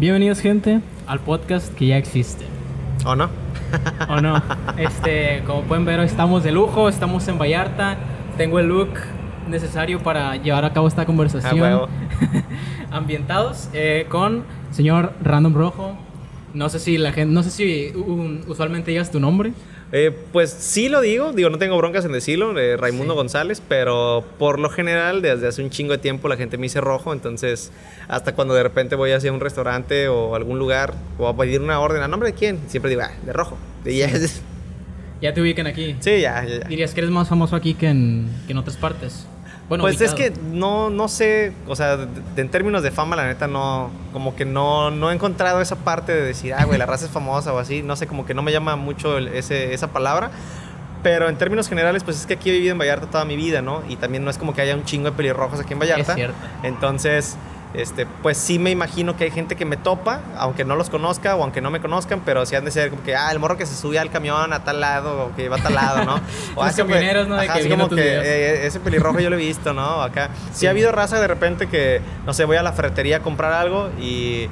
Bienvenidos, gente, al podcast que ya existe. ¿O no? ¿O no? Este, como pueden ver, hoy estamos de lujo, estamos en Vallarta. Tengo el look necesario para llevar a cabo esta conversación. Ah. Ambientados eh, con señor Random Rojo. No sé si la gente, no sé si um, usualmente digas tu nombre. Eh, pues sí lo digo, digo, no tengo broncas en decirlo, eh, Raimundo Sí. González, pero por lo general, desde hace un chingo de tiempo la gente me dice rojo, entonces hasta cuando de repente voy hacia un restaurante o algún lugar o a pedir una orden, ¿a nombre de quién? Siempre digo, ah, de rojo. Y ya, Ya te ubican aquí. sí, ya, ya, ya. Dirías que eres más famoso aquí que en, que en otras partes. Bueno, pues es que no, no sé, o sea, de- de- en términos de fama, la neta, no, como que no, no he encontrado esa parte de decir, ah, güey, la raza es famosa o así, no sé, como que no me llama mucho el- ese, esa palabra. Pero en términos generales, pues es que aquí he vivido en Vallarta toda mi vida, ¿no? Y también no es como que haya un chingo de pelirrojos aquí en Vallarta. Es cierto. Entonces, este, pues sí me imagino que hay gente que me topa, aunque no los conozca o aunque no me conozcan, pero sí han de ser como que, ah, el morro que se sube al camión a tal lado o que va a tal lado, ¿no? O Los camioneros, ¿no? De ajá, que así como que videos. eh, ese pelirrojo yo lo he visto, ¿no? Acá. Sí. Sí. ha habido raza de repente que, no sé, voy a la ferretería a comprar algo y,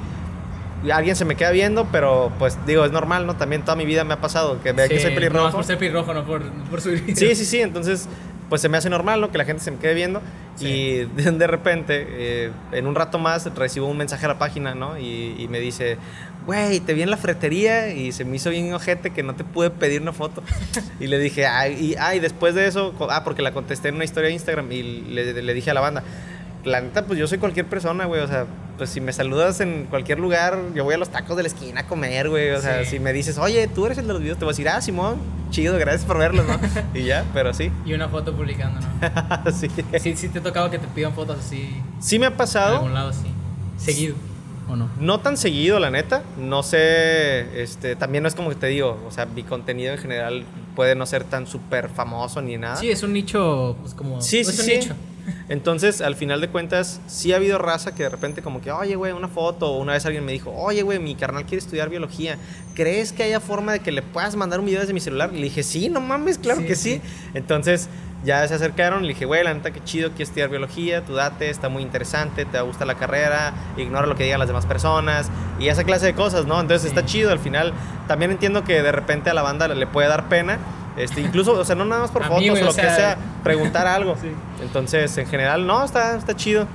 alguien se me queda viendo, pero pues digo, es normal, ¿no? También toda mi vida me ha pasado que vea que Sí, soy No, pelirrojo. es por ser pelirrojo, no por, por subir. Sí, sí, sí, entonces pues se me hace normal, ¿no? Que la gente se me quede viendo Sí. y de, de repente, eh, en un rato más, recibo un mensaje a la página, ¿no? Y, y me dice, güey, te vi en la fretería y se me hizo bien ojete que no te pude pedir una foto. y le dije, ay, y, ay, después de eso, ah, porque la contesté en una historia de Instagram y le, le dije a la banda, la neta, pues yo soy cualquier persona, güey, o sea, pues si me saludas en cualquier lugar, yo voy a los tacos de la esquina a comer, güey, o sea, Sí. si me dices, oye, tú eres el de los videos, te voy a decir, ah, Simón, chido, gracias por verlos, ¿no? y ya, pero sí, Y una foto publicando, ¿no? sí. Sí, sí te ha tocado que te pidan fotos así. Sí me ha En pasado, algún lado, sí. Seguido. ¿O no? no tan seguido, la neta, no sé, este, también no es como que te digo, o sea, mi contenido en general puede no ser tan súper famoso ni nada. Sí, es un nicho, pues como. Sí, es sí, un sí. nicho. Entonces, al final de cuentas, sí ha habido raza que de repente como que, oye, güey, una foto. O una vez alguien me dijo, oye, güey, mi carnal quiere estudiar biología. ¿Crees que haya forma de que le puedas mandar un video desde mi celular? Le dije, sí, no mames, claro Sí, que sí. sí. Entonces, ya se acercaron. Le dije, güey, la neta, qué chido, quiero estudiar biología. Tú date, está muy interesante, te gusta la carrera. Ignora lo que digan las demás personas. Y esa clase de cosas, ¿no? Entonces, Sí. está chido. Al final, también entiendo que de repente a la banda le puede dar pena. Este, incluso, o sea, no nada más por fotos o lo que sea- sea, preguntar algo. Sí. Entonces, en general, no, está, está chido.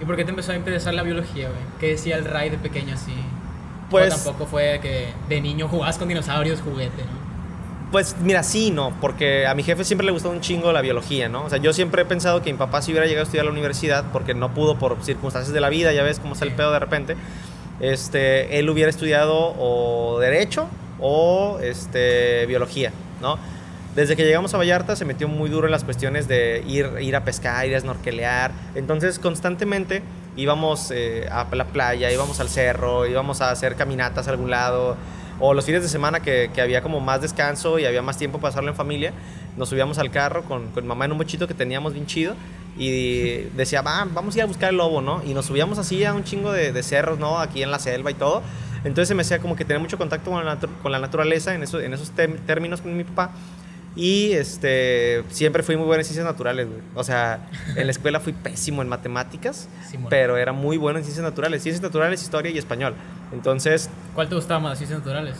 ¿Y por qué te empezó a interesar la biología, güey? ¿Qué decía el Ray de pequeño así? Pues- O tampoco fue que de niño jugabas con dinosaurios, juguete, ¿no? Pues mira, sí, no, porque a mi jefe siempre le gustó un chingo la biología, ¿no? O sea, yo siempre he pensado que mi papá si hubiera llegado a estudiar a la universidad, porque no pudo por circunstancias de la vida, ya ves cómo está el Sí. pedo de repente, este, él hubiera estudiado o derecho o este, biología, ¿no? Desde que llegamos a Vallarta se metió muy duro en las cuestiones de ir, ir a pescar, ir a snorkelear. Entonces, constantemente íbamos eh, a la playa, íbamos al cerro, íbamos a hacer caminatas a algún lado. O los fines de semana que, había como más descanso y había más tiempo para pasarlo en familia, nos subíamos al carro con, con mamá en un bochito que teníamos bien chido y decía, Va, vamos a ir a buscar el lobo, ¿no? Y nos subíamos así a un chingo de, de cerros, ¿no? Aquí en la selva y todo. Entonces se me hacía como que tenía mucho contacto con la, con la naturaleza en, eso, en esos términos con mi papá. Y este, siempre fui muy bueno en ciencias naturales, güey. O sea, en la escuela fui pésimo en matemáticas, Simón. pero era muy bueno en ciencias naturales. Ciencias naturales, historia y español. Entonces, ¿Cuál te gustaba más, ciencias naturales?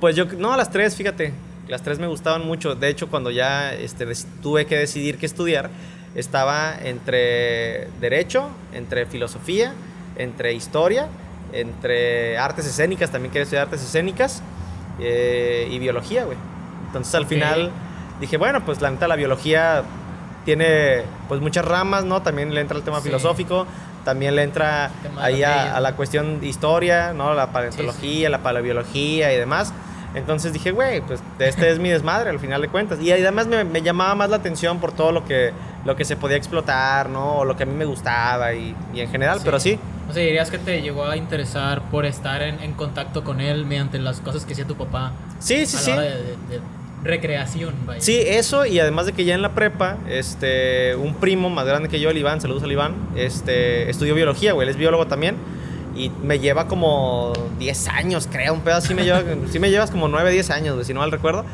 pues yo, no, las tres, fíjate. Las tres me gustaban mucho. De hecho, cuando ya este, tuve que decidir qué estudiar, estaba entre derecho, entre filosofía, entre historia, entre artes escénicas, también quería estudiar artes escénicas, eh, y biología, güey. Entonces al final dije, bueno, pues la neta la biología tiene pues muchas ramas, ¿no? También le entra el tema Sí. filosófico, también le entra ahí a la cuestión de historia, ¿no? La paleontología, la paleobiología y demás. Entonces dije, güey, pues este es mi desmadre al final de cuentas. Y además me, me llamaba más la atención por todo lo que, lo que se podía explotar, ¿no? O lo que a mí me gustaba y, y en general, pero sí. O sea, dirías que te llegó a interesar por estar en, en contacto con él mediante las cosas que hacía tu papá Sí, sí, a la sí. hora de, de- de recreación, vaya. Sí, eso y además de que ya en la prepa, este, un primo más grande que yo, el Iván, saludos al Iván, este, estudió biología, güey, él es biólogo también y me lleva como 10 años, creo, un pedo así me lleva, sí me llevas como 9, 10 años, si no mal recuerdo.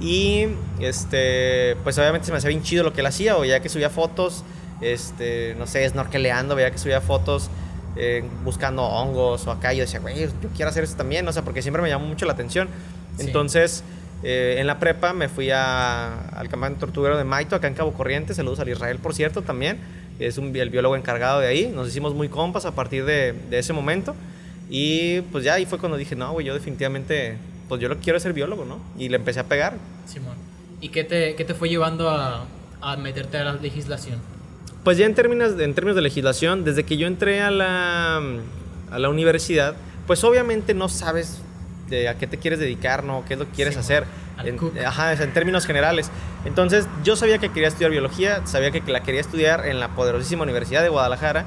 Y este, pues obviamente se me hacía bien chido lo que él hacía, o ya que subía fotos, este, no sé, snorkeleando, veía que subía fotos eh, buscando hongos o acá. Y yo decía, güey, yo quiero hacer eso también, o sea, porque siempre me llamó mucho la atención. Sí. Entonces, eh, en la prepa me fui a- al campamento tortuguero de Maito, acá en Cabo Corriente. Saludos al Israel, por cierto, también. Es un, el biólogo encargado de ahí. Nos hicimos muy compas a partir de, de ese momento. Y pues ya ahí fue cuando dije, no, güey, yo definitivamente, pues yo lo quiero ser biólogo, ¿no? Y le empecé a pegar. Simón. ¿Y qué te, qué te fue llevando a, a meterte a la legislación? Pues ya en términos, de, en términos de legislación, desde que yo entré a la, a la universidad, pues obviamente no sabes de a qué te quieres dedicar, ¿no? ¿Qué es lo que quieres Sí, hacer? En, ajá, en términos generales. Entonces, yo sabía que quería estudiar biología, sabía que la quería estudiar en la poderosísima Universidad de Guadalajara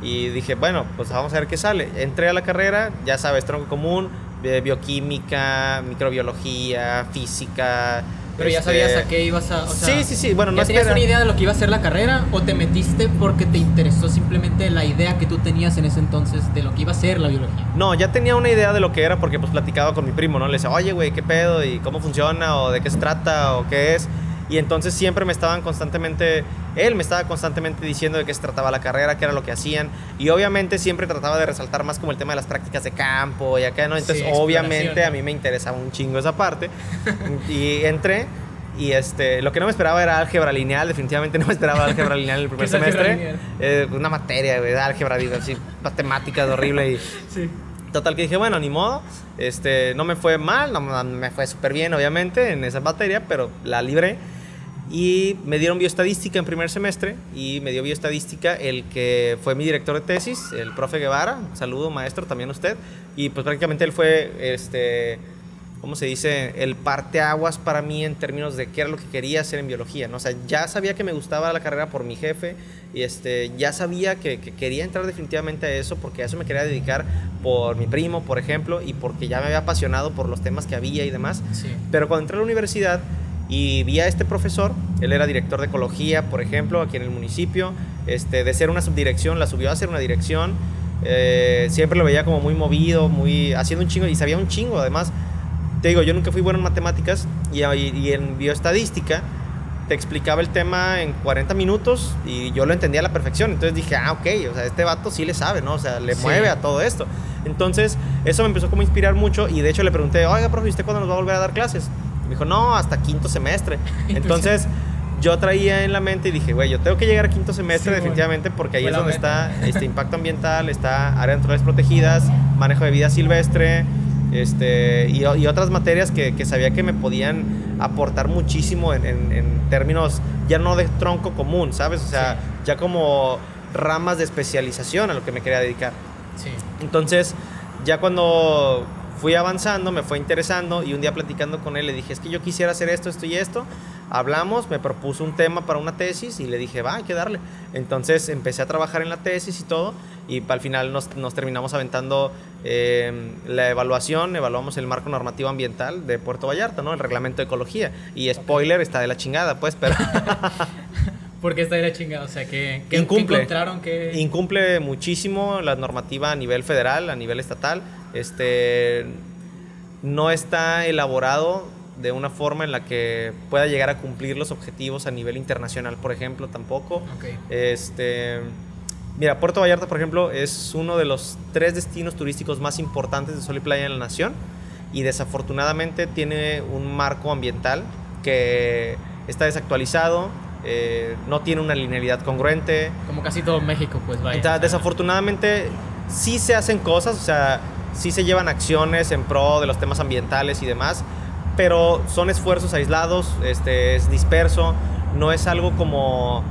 y dije, bueno, pues vamos a ver qué sale. Entré a la carrera, ya sabes, tronco común, de bioquímica, microbiología, física. Pero ya este, sabías a qué ibas a... o sea, sí, sí, sí, bueno, no ¿Ya tenías espera- una idea de lo que iba a ser la carrera o te metiste porque te interesó simplemente la idea que tú tenías en ese entonces de lo que iba a ser la biología? No, ya tenía una idea de lo que era porque pues platicaba con mi primo, ¿no? Le decía, oye, güey, ¿qué pedo? ¿Y cómo funciona? ¿O de qué se trata? ¿O qué es? Y entonces siempre me estaban constantemente, él me estaba constantemente diciendo de qué se trataba la carrera, qué era lo que hacían. Y obviamente siempre trataba de resaltar más como el tema de las prácticas de campo y acá, ¿no? Entonces Sí, obviamente a mí me interesaba un chingo esa parte. y entré y este, lo que no me esperaba era álgebra lineal, definitivamente no me esperaba álgebra lineal en el primer ¿Qué es álgebra semestre. Eh, una materia, güey, de álgebra, así, matemáticas horrible y... Sí. Total que dije, bueno, ni modo. Este, no me fue mal, no no me fue súper bien, obviamente, en esa materia, pero la libré. Y me dieron bioestadística en primer semestre y me dio bioestadística el que fue mi director de tesis, el profe Guevara. Saludo, maestro, también usted. Y pues prácticamente él fue, este, ¿cómo se dice? El parteaguas para mí en términos de qué era lo que quería hacer en biología, ¿no? O sea, ya sabía que me gustaba la carrera por mi jefe y este, ya sabía que, que quería entrar definitivamente a eso porque a eso me quería dedicar por mi primo, por ejemplo, y porque ya me había apasionado por los temas que había y demás. Sí. Pero cuando entré a la universidad y vi a este profesor, él era director de ecología, por ejemplo, aquí en el municipio, este, de ser una subdirección, la subió a ser una dirección. eh, siempre lo veía como muy movido, muy haciendo un chingo y sabía un chingo. Además, te digo, yo nunca fui bueno en matemáticas y, y- en bioestadística te explicaba el tema en 40 minutos y yo lo entendía a la perfección. Entonces dije, ah, ok, o sea, este vato sí le sabe, ¿no? O sea, le Sí. mueve a todo esto. Entonces, eso me empezó como a inspirar mucho y de hecho le pregunté, oiga, profe, ¿y ¿usted cuándo nos va a volver a dar clases? Y me dijo, no, hasta quinto semestre. Entonces, yo traía en la mente y dije, güey, yo tengo que llegar a quinto semestre Sí, definitivamente porque ahí es donde meta. está este impacto ambiental, está áreas naturales protegidas, manejo de vida silvestre, este, y, y otras materias que, que sabía que me podían aportar muchísimo en, en- en términos ya no de tronco común, ¿sabes? O sea, ya como ramas de especialización a lo que me quería dedicar. Sí. Entonces, ya cuando fui avanzando, me fue interesando y un día platicando con él le dije, es que yo quisiera hacer esto, esto y esto. Hablamos, me propuso un tema para una tesis y le dije, va, hay que darle. Entonces empecé a trabajar en la tesis y todo y al final nos, nos terminamos aventando eh, la evaluación, evaluamos el marco normativo ambiental de Puerto Vallarta, ¿no? El reglamento de ecología. Y spoiler, está de la chingada, pues, pero... Porque está de la chingada, o sea, que, que Incumple. encontraron que... Incumple muchísimo la normativa a nivel federal, a nivel estatal. Este no está elaborado de una forma en la que pueda llegar a cumplir los objetivos a nivel internacional, por ejemplo, tampoco. Ok. Este, mira, Puerto Vallarta, por ejemplo, es uno de los tres destinos turísticos más importantes de sol y playa en la nación y desafortunadamente tiene un marco ambiental que está desactualizado, eh, no tiene una linealidad congruente. Como casi todo México, pues vaya. Entonces, desafortunadamente sí se hacen cosas, o sea, sí se llevan acciones en pro de los temas ambientales y demás, pero son esfuerzos aislados, este, es disperso, no es algo como,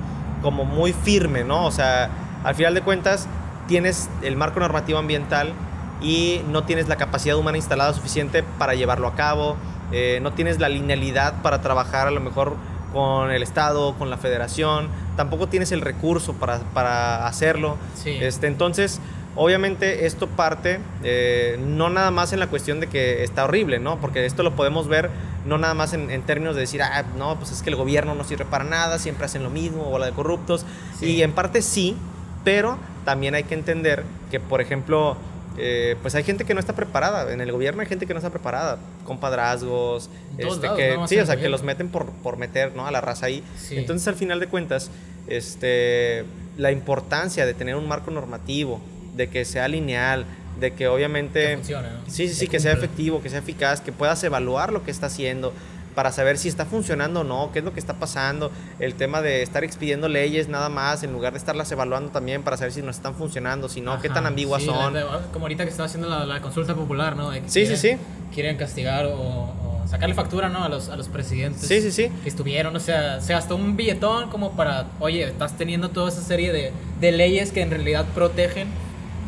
como muy firme, ¿no? O sea, al final de cuentas tienes el marco normativo ambiental y no tienes la capacidad humana instalada suficiente para llevarlo a cabo, eh, no tienes la linealidad para trabajar a lo mejor con el Estado, con la Federación, tampoco tienes el recurso para, para hacerlo. Sí. Este, entonces, obviamente esto parte eh, no nada más en la cuestión de que está horrible, ¿no? Porque esto lo podemos ver no nada más en, en términos de decir, ah, no, pues es que el gobierno no sirve para nada, siempre hacen lo mismo, bola de corruptos. Sí. Y en parte sí, pero también hay que entender que, por ejemplo, eh, pues hay gente que no está preparada. En el gobierno hay gente que no está preparada. Compadrazgos. Este, lados, que, no sí, o sea, que los meten por, por meter ¿no? a la raza ahí. Sí. Entonces, al final de cuentas, este, la importancia de tener un marco normativo de que sea lineal, de que obviamente... Que funcione, ¿no? Sí, sí, sí, Que que sea efectivo, que sea eficaz, que puedas evaluar lo que está haciendo para saber si está funcionando o no, qué es lo que está pasando, el tema de estar expidiendo leyes nada más, en lugar de estarlas evaluando también para saber si no están funcionando, si no, qué tan Ajá, ambiguas sí, son. como ahorita que estaba haciendo la, la consulta popular, ¿no? De que Sí, sí, quieren- sí. Quieren castigar o, o sacarle factura, ¿no? A los, a los presidentes. Sí, sí, sí. Que estuvieron, o sea, se gastó un billetón como para, oye, estás teniendo toda esa serie de, de leyes que en realidad protegen,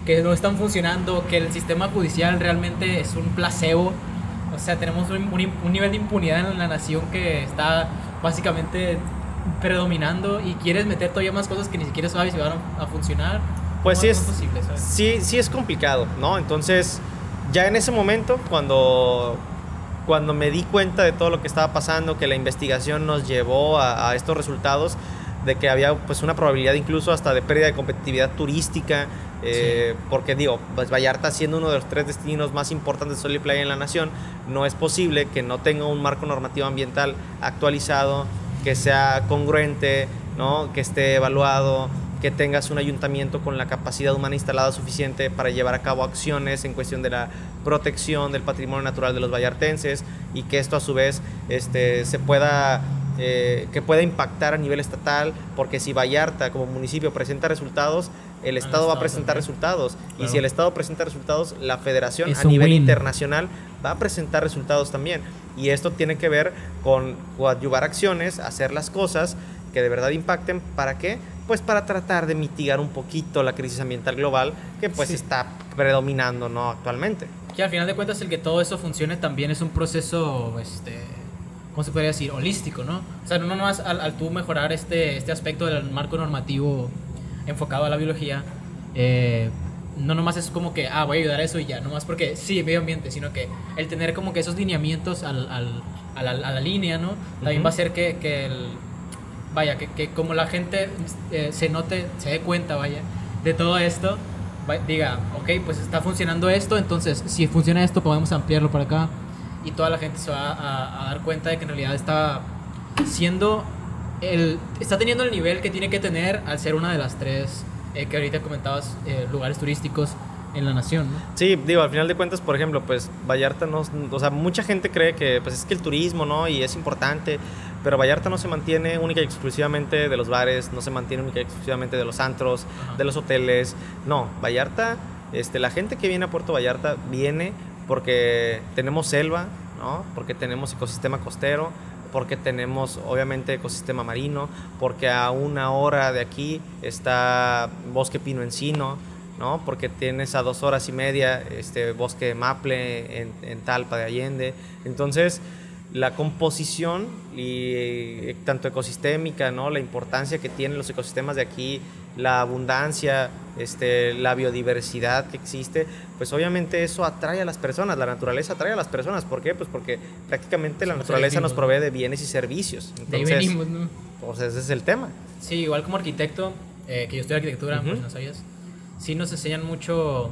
que no están funcionando, que el sistema judicial realmente es un placebo. O sea, tenemos un, nivel de impunidad en la nación que está básicamente predominando y quieres meter todavía más cosas que ni siquiera sabes si van a, a funcionar. Pues ¿Cómo- sí es, sí, sí es complicado, ¿no? Entonces, ya en ese momento, cuando, cuando me di cuenta de todo lo que estaba pasando, que la investigación nos llevó a, a estos resultados, de que había pues una probabilidad incluso hasta de pérdida de competitividad turística, eh, porque digo, pues Vallarta siendo uno de los tres destinos más importantes de sol y playa en la nación, no es posible que no tenga un marco normativo ambiental actualizado, que sea congruente, ¿no? que esté evaluado, que tengas un ayuntamiento con la capacidad humana instalada suficiente para llevar a cabo acciones en cuestión de la protección del patrimonio natural de los vallartenses y que esto a su vez este, se pueda eh, que pueda impactar a nivel estatal, porque si Vallarta como municipio presenta resultados, el Estado va a presentar también. resultados. Y si el Estado presenta resultados, la Federación Es a nivel win. internacional va a presentar resultados también. Y esto tiene que ver con coadyuvar acciones, hacer las cosas que de verdad impacten. ¿Para qué? Pues para tratar de mitigar un poquito la crisis ambiental global que pues Sí. está predominando ¿no? actualmente. Que al final de cuentas el que todo eso funcione también es un proceso, este, ¿cómo se podría decir? Holístico, ¿no? O sea, no nomás al, al tú mejorar este, este aspecto del marco normativo enfocado a la biología, eh, no nomás es como que, ah, voy a ayudar a eso y ya, nomás porque sí, medio ambiente, sino que el tener como que esos lineamientos al, al- a, la, a la línea, ¿no? También va a hacer que, que el, vaya, que, que como la gente eh, se note, se dé cuenta, vaya, de todo esto, va- diga, ok, pues está funcionando esto, entonces si funciona esto podemos ampliarlo para acá y toda la gente se va a, a dar cuenta de que en realidad está siendo el, está teniendo el nivel que tiene que tener al ser una de las tres eh, que ahorita comentabas eh, lugares turísticos en la nación, ¿no? Sí, digo, al final de cuentas, por ejemplo, pues Vallarta no, o sea, mucha gente cree que pues es que el turismo, ¿no? Y es importante, pero Vallarta no se mantiene única y exclusivamente de los bares, no se mantiene única y exclusivamente de los antros, Ajá. de los hoteles, no, Vallarta, este, la gente que viene a Puerto Vallarta viene porque tenemos selva, ¿no? Porque tenemos ecosistema costero, porque tenemos obviamente ecosistema marino, porque a una hora de aquí está bosque pino encino, ¿no? Porque tienes a dos horas y media este bosque de maple en, en Talpa de Allende. Entonces, la composición y eh, tanto ecosistémica, ¿no? La importancia que tienen los ecosistemas de aquí, la abundancia, este, la biodiversidad que existe, pues obviamente eso atrae a las personas, la naturaleza atrae a las personas. ¿Por qué? Pues porque prácticamente la naturaleza nos provee de bienes y servicios. De ahí Entonces, venimos, ¿no? pues ese es el tema. Sí, igual como arquitecto, eh, que yo estudio arquitectura, Ujú. pues no sabías. Sí nos enseñan mucho,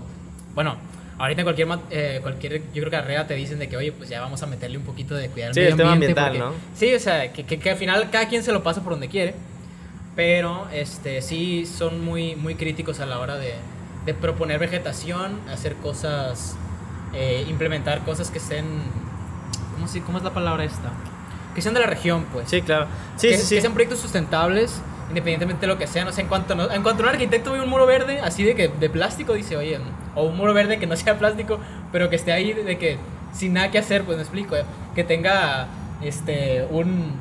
bueno, ahorita en cualquier, eh, cualquier yo creo que carrera te dicen de que, oye, pues ya vamos a meterle un poquito de cuidar Sí, medio el tema ambiente, ambiental, porque- Sí, o sea, que, que, que al final cada quien se lo pasa por donde quiere, pero este, sí son muy, muy críticos a la hora de, de proponer vegetación, hacer cosas, eh, implementar cosas que estén, ¿cómo, se- ¿cómo es la palabra esta? Que sean de la región, pues Sí, claro. Sí, que, sí, sí. que sean proyectos sustentables, independientemente de lo que sea. No sé, en cuanto, no- en cuanto un arquitecto ve un muro verde, así de que de plástico, dice, oye, o un muro verde que no sea plástico, pero que esté ahí de, de que sin nada que hacer, pues me explico, eh, que tenga este un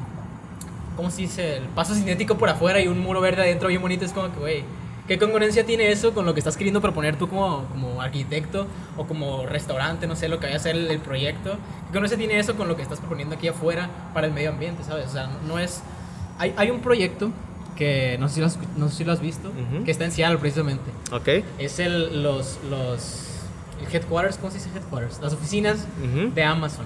¿cómo se dice? El paso cinético por afuera y un muro verde adentro bien bonito, es como que, güey, ¿qué congruencia tiene eso con lo que estás queriendo proponer tú como, como arquitecto o como restaurante, no sé, lo que vaya a ser el, el proyecto? ¿Qué congruencia tiene eso con lo que estás proponiendo aquí afuera para el medio ambiente, sabes? O sea, no, no es... Hay, hay un proyecto que no sé si lo has, no sé si lo has visto, Ujú. que está en Seattle precisamente. Ok. Es el, los, los el headquarters, ¿cómo se dice headquarters? Las oficinas Ujú. de Amazon.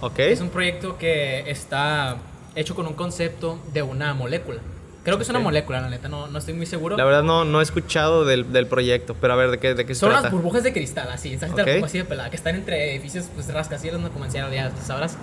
Ok. Es un proyecto que está hecho con un concepto de una molécula. Creo que es una Ok. molécula, la neta, no, no estoy muy seguro. La verdad no, no he escuchado del, del proyecto, pero a ver, ¿de qué, de qué se Son trata? las burbujas de cristal, así, esta gente Ok. la pongo así de pelada, que están entre edificios, pues rascacielos, no Seattle, ya sabrás.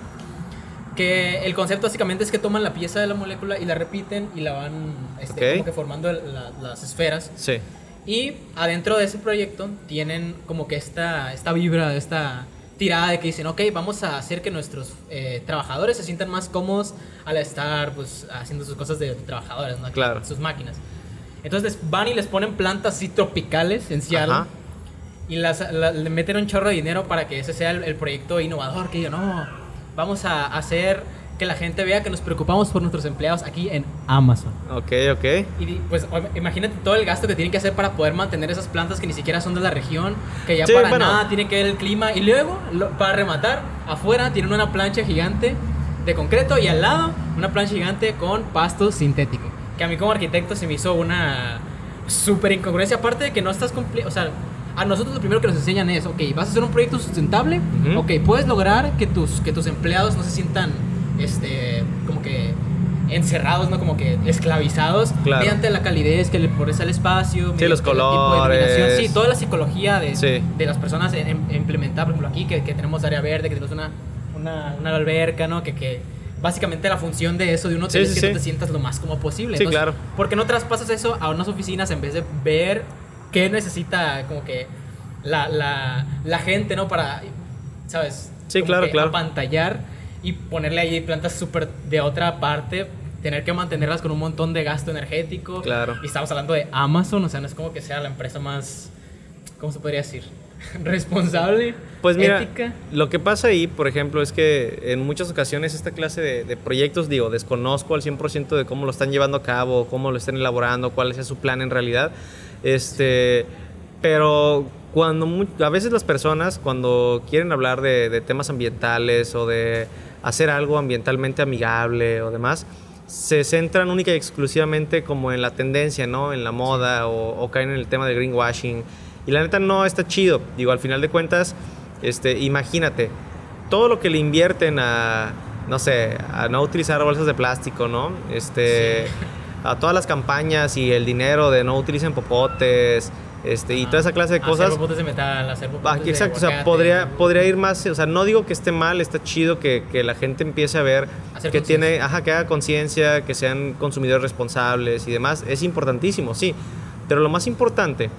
Que el concepto básicamente es que toman la pieza de la molécula y la repiten y la van este, Ok. como que formando la- las esferas. Sí. Y adentro de ese proyecto tienen como que esta, esta vibra, esta tirada de que dicen, ok, vamos a hacer que nuestros eh, trabajadores se sientan más cómodos al estar pues, haciendo sus cosas de trabajadores, ¿no? Claro. Sus máquinas. Entonces van y les ponen plantas así tropicales en Seattle. Ajá. Y las, la- le meten un chorro de dinero para que ese sea el, el proyecto innovador. Que digan, no, vamos a hacer que la gente vea que nos preocupamos por nuestros empleados aquí en Amazon. Ok, ok. Y pues imagínate todo el gasto que tienen que hacer para poder mantener esas plantas que ni siquiera son de la región, que ya Sí, para bueno. nada tiene que ver el clima. Y luego, lo- para rematar, afuera tienen una plancha gigante de concreto y al lado una plancha gigante con pasto sintético. Que a mí como arquitecto se me hizo una súper incongruencia. Aparte de que no estás cumpliendo, o sea, a nosotros lo primero que nos enseñan es, ok, vas a hacer un proyecto sustentable, Ujú. ok, puedes lograr que tus, que tus empleados no se sientan, este, como que encerrados, ¿no? Como que esclavizados Claro. mediante la calidez que le pones al espacio, mediante los el tipo de colores. iluminación. Sí, toda la psicología de, Sí. de las personas en, en- implementar, por ejemplo, aquí que, que tenemos área verde, que tenemos una, una, una alberca, ¿no? Que, que básicamente la función de eso de un hotel Sí, es sí, que sí. tú te sientas lo más como posible. Sí, claro. ¿Por qué no traspasas eso a unas oficinas en vez de ver qué necesita como que la, la, la gente, ¿no? Para, ¿sabes? Sí, Como claro, claro. apantallar y ponerle ahí plantas súper de otra parte, tener que mantenerlas con un montón de gasto energético. Claro. Y estamos hablando de Amazon, o sea, no es como que sea la empresa más, ¿cómo se podría decir? Responsable, Pues mira, ética. lo que pasa ahí, por ejemplo, es que en muchas ocasiones esta clase de, de proyectos, digo, desconozco al 100% de cómo lo están llevando a cabo, cómo lo están elaborando, cuál es su plan en realidad. Este, pero cuando a veces las personas cuando quieren hablar de, de temas ambientales o de hacer algo ambientalmente amigable o demás, se centran única y exclusivamente como en la tendencia, ¿no? En la moda o, o caen en el tema del greenwashing. Y la neta no está chido. Digo, al final de cuentas, este, imagínate, todo lo que le invierten a, no sé, a no utilizar bolsas de plástico, ¿no? Este, a todas las campañas y el dinero de no utilicen popotes, este, y toda esa clase de cosas. popotes de metal, hacer popotes de exacto, o sea, podría, podría ir más, o sea, no digo que esté mal, está chido que, que la gente empiece a ver Hacer que tiene, ajá, que haga conciencia, que sean consumidores responsables y demás, es importantísimo, sí, pero lo más importante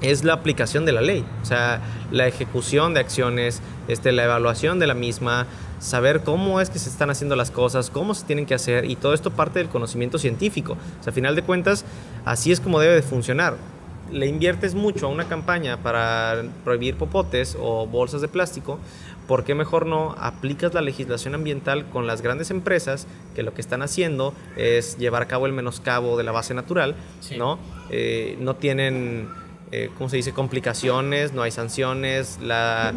es la aplicación de la ley, o sea, la ejecución de acciones, este, la evaluación de la misma, saber cómo es que se están haciendo las cosas, cómo se tienen que hacer y todo esto parte del conocimiento científico. O sea, a final de cuentas, así es como debe de funcionar. Le inviertes mucho a una campaña para prohibir popotes o bolsas de plástico, ¿por qué mejor no aplicas la legislación ambiental con las grandes empresas que lo que están haciendo es llevar a cabo el menoscabo de la base natural, Sí. ¿no? Eh, no tienen, eh, ¿cómo se dice?, complicaciones, no hay sanciones, la,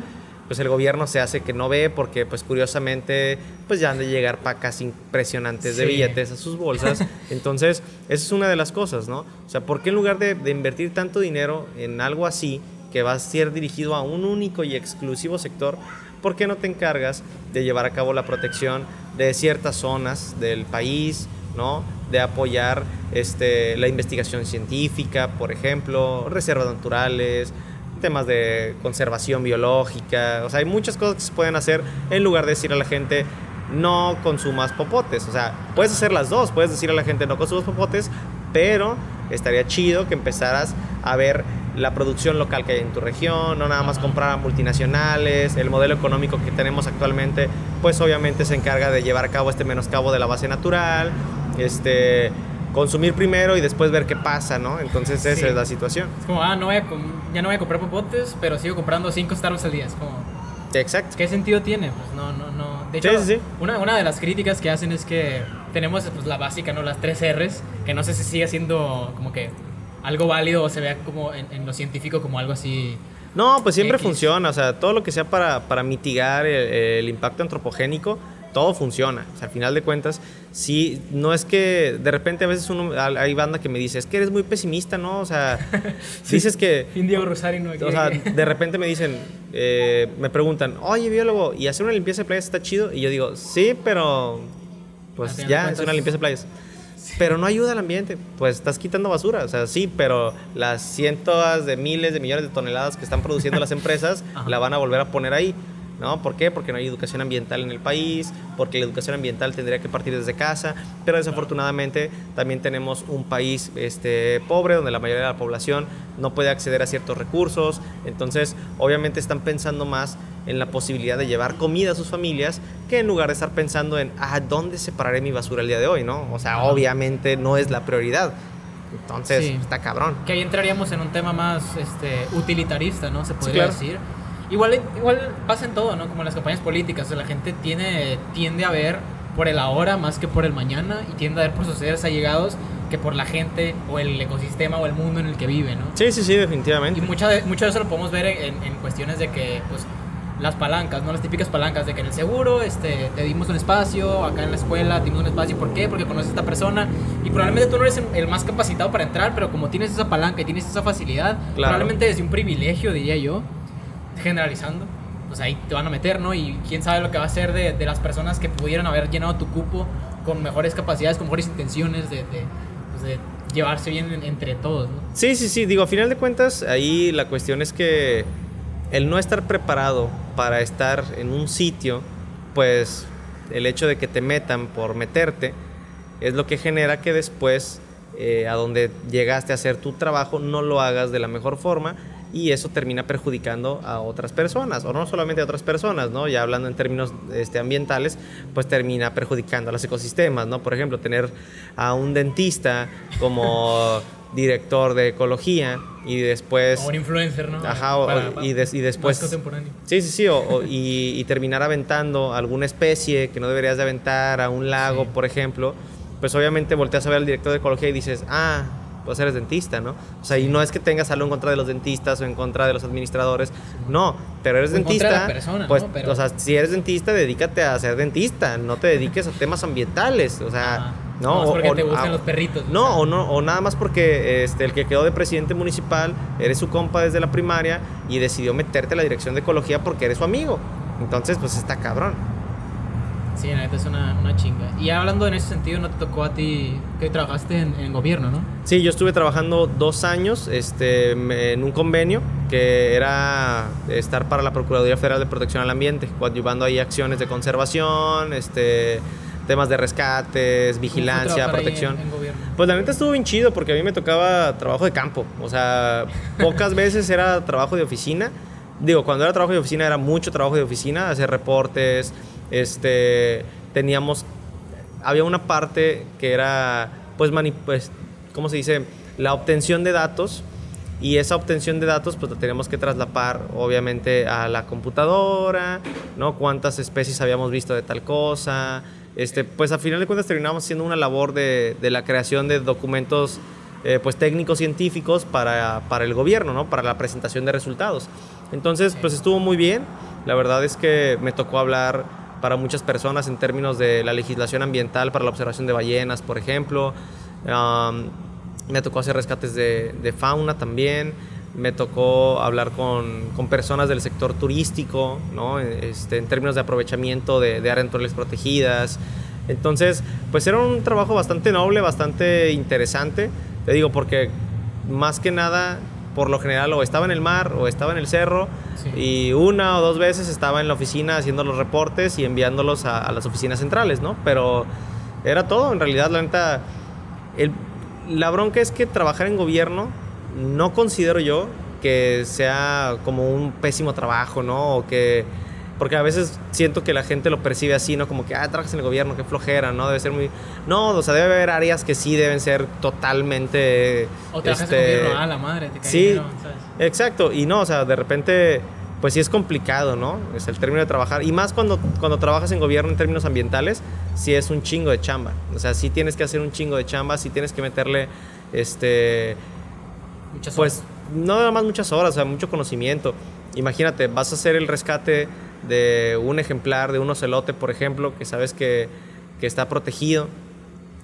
pues el gobierno se hace que no ve porque, pues curiosamente, pues ya han de llegar pacas impresionantes de billetes a sus bolsas. Entonces, esa es una de las cosas, ¿no? O sea, ¿por qué en lugar de, de invertir tanto dinero en algo así, que va a ser dirigido a un único y exclusivo sector, ¿por qué no te encargas de llevar a cabo la protección de ciertas zonas del país, ¿no? De apoyar este, la investigación científica, por ejemplo, reservas naturales, temas de conservación biológica, o sea, hay muchas cosas que se pueden hacer en lugar de decir a la gente no consumas popotes, o sea, puedes hacer las dos, puedes decir a la gente no consumas popotes, pero estaría chido que empezaras a ver la producción local que hay en tu región, no nada más comprar a multinacionales, el modelo económico que tenemos actualmente, pues obviamente se encarga de llevar a cabo este menoscabo de la base natural, este consumir primero y después ver qué pasa, ¿no? Entonces esa Sí. es la situación. Es como, ah, no voy a ya no voy a comprar popotes, pero sigo comprando 5 Starbucks al día. Es como, Exacto. ¿qué sentido tiene? Pues no, no, no. De hecho, sí, sí. Una, una de las críticas que hacen es que tenemos pues, la básica, ¿no? Las tres R's, que no sé si sigue siendo como que algo válido o se vea como en, en lo científico como algo así. No, pues siempre X. funciona, o sea, todo lo que sea para, para mitigar el, el impacto antropogénico, todo funciona. O sea, al final de cuentas, sí, no es que de repente a veces uno, hay banda que me dice, es que eres muy pesimista, ¿no? O sea, dices que, Fin Diego Rosario no o sea, de repente me dicen, eh, me preguntan, oye, biólogo, ¿y hacer una limpieza de playas está chido? Y yo digo, sí, pero pues ya, es una limpieza de playas. Pero no ayuda al ambiente, pues estás quitando basura, o sea, sí, pero las cientos de miles de millones de toneladas que están produciendo las empresas la van a volver a poner ahí. ¿No? ¿Por qué? Porque no hay educación ambiental en el país, porque la educación ambiental tendría que partir desde casa, pero desafortunadamente también tenemos un país este, pobre donde la mayoría de la población no puede acceder a ciertos recursos, entonces obviamente están pensando más en la posibilidad de llevar comida a sus familias que en lugar de estar pensando en, ah, ¿dónde separaré mi basura el día de hoy? ¿no? O sea, obviamente no es la prioridad. Entonces, está cabrón. Que ahí entraríamos en un tema más este, utilitarista, ¿no? Se podría decir. Igual, igual pasa en todo, ¿no? Como en las campañas políticas. la gente tiene, tiende a ver por el ahora más que por el mañana y tiende a ver por sus seres allegados que por la gente o el ecosistema o el mundo en el que vive, ¿no? Sí, sí, sí, definitivamente. Y mucho de, mucho de eso lo podemos ver en, en cuestiones de que, pues, las palancas, ¿no? Las típicas palancas de que en el seguro este, te dimos un espacio, acá en la escuela te dimos un espacio. ¿Por qué? Porque conoces a esta persona y probablemente tú no eres el más capacitado para entrar, pero como tienes esa palanca y tienes esa facilidad, probablemente es un privilegio, diría yo, generalizando. Pues ahí te van a meter, ¿no? Y quién sabe lo que va a ser de, de las personas que pudieran haber llenado tu cupo con mejores capacidades, con mejores intenciones de, de, pues llevarse bien entre todos, ¿no? Sí, sí, sí. Digo, a final de cuentas, ahí la cuestión es que el no estar preparado para estar en un sitio, pues el hecho de que te metan por meterte es lo que genera que después eh, a donde llegaste a hacer tu trabajo no lo hagas de la mejor forma y eso termina perjudicando a otras personas, o no solamente a otras personas, ¿no? Ya hablando en términos este, ambientales, pues termina perjudicando a los ecosistemas, ¿no? Por ejemplo, tener a un dentista como director de ecología y después... O un influencer, ¿no? Ajá, y, y, después... Sí, sí, sí, o, y, terminar aventando alguna especie que no deberías de aventar a un lago, por ejemplo, pues obviamente volteas a ver al director de ecología y dices, ah, pues eres dentista, ¿no? O sea, y no es que tengas algo en contra de los dentistas o en contra de los administradores, no, pero eres dentista, pues, o sea, si eres dentista, dedícate a ser dentista, no te dediques a temas ambientales, o sea... No, o, porque te gustan los perritos. No, o no, o nada más porque este, el que quedó de presidente municipal eres su compa desde la primaria y decidió meterte a la dirección de ecología porque eres su amigo. Entonces, pues está cabrón. Sí, la neta es una, una, chinga. Y hablando en ese sentido, ¿no te tocó a ti que trabajaste en, gobierno, no? Sí, yo estuve trabajando dos años este, en un convenio que era estar para la Procuraduría Federal de Protección al Ambiente, coadyuvando ahí acciones de conservación, este temas de rescates, vigilancia, protección. pues la neta estuvo bien chido porque a mí me tocaba trabajo de campo. O sea, pocas veces era trabajo de oficina. Digo, cuando era trabajo de oficina era mucho trabajo de oficina, hacer reportes. Este, teníamos, había una parte que era, pues, pues, ¿cómo se dice? La obtención de datos y esa obtención de datos pues la tenemos que traslapar obviamente a la computadora, ¿no? Cuántas especies habíamos visto de tal cosa, este, pues a final de cuentas terminamos haciendo una labor de, la creación de documentos eh, pues técnicos científicos para, el gobierno, ¿no? Para la presentación de resultados. Entonces, pues estuvo muy bien. La verdad es que me tocó hablar para muchas personas en términos de la legislación ambiental para la observación de ballenas, por ejemplo. me tocó hacer rescates de, de fauna también me tocó hablar con, con, personas del sector turístico, ¿no? este, en términos de aprovechamiento de, de áreas naturales protegidas. Entonces, pues era un trabajo bastante noble, bastante interesante, te digo, porque más que nada, por lo general, o estaba en el mar o estaba en el cerro, y una o dos veces estaba en la oficina haciendo los reportes y enviándolos a, a las oficinas centrales, ¿no? Pero era todo, en realidad, la neta, el, la bronca es que trabajar en gobierno no considero yo que sea como un pésimo trabajo, ¿no? O que porque a veces siento que la gente lo percibe así, ¿no? Como que, ah, trabajas en el gobierno, qué flojera, ¿no? Debe ser muy... No, o sea, debe haber áreas que sí deben ser totalmente... O trabajas este... en el gobierno, ah, la madre, te cae Sí, ¿sabes? exacto. Y no, o sea, de repente, pues sí es complicado, ¿no? Es el término de trabajar. Y más cuando, cuando trabajas en gobierno en términos ambientales, sí es un chingo de chamba. O sea, sí tienes que hacer un chingo de chamba, sí tienes que meterle, este pues no nada más muchas horas, o sea, mucho conocimiento. Imagínate, vas a hacer el rescate de un ejemplar, de un ocelote, por ejemplo, que sabes que, que está protegido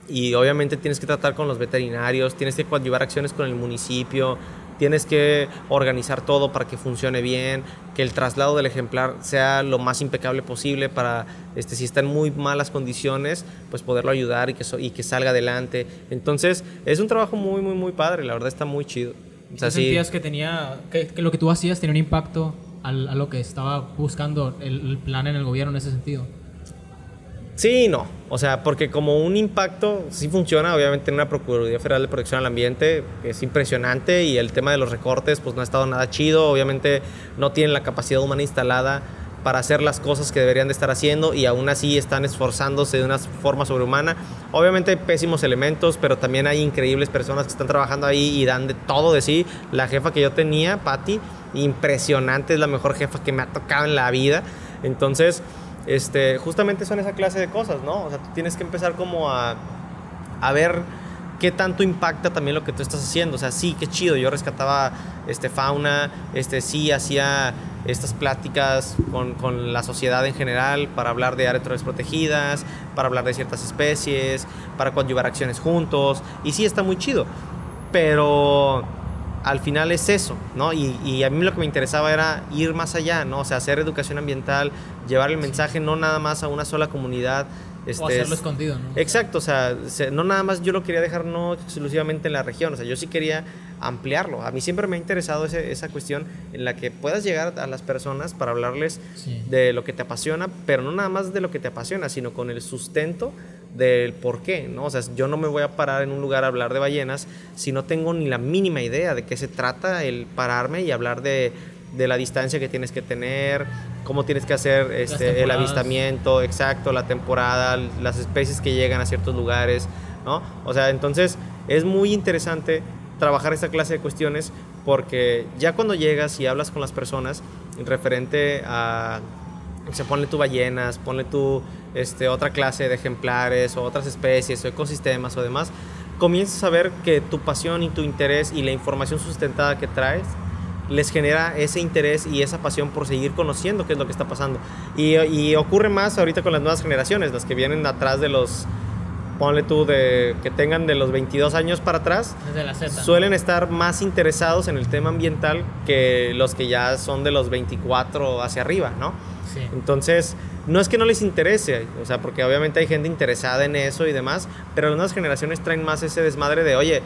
y obviamente tienes que tratar con los veterinarios, tienes que coadyuvar acciones con el municipio, tienes que organizar todo para que funcione bien, que el traslado del ejemplar sea lo más impecable posible para, este, si está en muy malas condiciones, pues poderlo ayudar y que, y que salga adelante. Entonces, es un trabajo muy, muy, muy padre, la verdad está muy chido. O sea, sentías que tenía, que, lo que tú hacías tenía un impacto a lo que estaba buscando el, plan en el gobierno en ese sentido. Sí no. O sea, porque como un impacto sí funciona, obviamente en una Procuraduría Federal de Protección al Ambiente es impresionante y el tema de los recortes pues no ha estado nada chido, obviamente no tienen la capacidad humana instalada para hacer las cosas que deberían de estar haciendo y aún así están esforzándose de una forma sobrehumana. Obviamente hay pésimos elementos, pero también hay increíbles personas que están trabajando ahí y dan de todo de sí. La jefa que yo tenía, Patty, impresionante, es la mejor jefa que me ha tocado en la vida. Entonces, este, justamente son esa clase de cosas, ¿no? O sea, tú tienes que empezar como a, a ver qué tanto impacta también lo que tú estás haciendo. O sea, sí, qué chido. Yo rescataba este, fauna, este, sí, hacía estas pláticas con, con, la sociedad en general para hablar de áreas protegidas, para hablar de ciertas especies, para coadyuvar acciones juntos. Y sí, está muy chido. Pero al final es eso, ¿no? Y, y, a mí lo que me interesaba era ir más allá, ¿no? O sea, hacer educación ambiental, llevar el mensaje no nada más a una sola comunidad, este, o hacerlo escondido, ¿no? Exacto, o sea, no nada más yo lo quería dejar no exclusivamente en la región, o sea, yo sí quería ampliarlo. A mí siempre me ha interesado esa cuestión en la que puedas llegar a las personas para hablarles de lo que te apasiona, pero no nada más de lo que te apasiona, sino con el sustento del por qué, ¿no? O sea, yo no me voy a parar en un lugar a hablar de ballenas si no tengo ni la mínima idea de qué se trata el pararme y hablar de, de la distancia que tienes que tener, cómo tienes que hacer este, el avistamiento, exacto, la temporada, las especies que llegan a ciertos lugares, ¿no? O sea, entonces es muy interesante trabajar esta clase de cuestiones porque ya cuando llegas y hablas con las personas referente a, se ponle tú ballenas, ponle tú este, otra clase de ejemplares o otras especies o ecosistemas o demás, comienzas a ver que tu pasión y tu interés y la información sustentada que traes les genera ese interés y esa pasión por seguir conociendo qué es lo que está pasando. Y, y ocurre más ahorita con las nuevas generaciones, las que vienen atrás de los, ponle tú, de que tengan de los 22 años para atrás, suelen estar más interesados en el tema ambiental que los que ya son de los 24 hacia arriba, ¿no? Sí. Entonces, no es que no les interese, o sea, porque obviamente hay gente interesada en eso y demás, pero las nuevas generaciones traen más ese desmadre de, oye,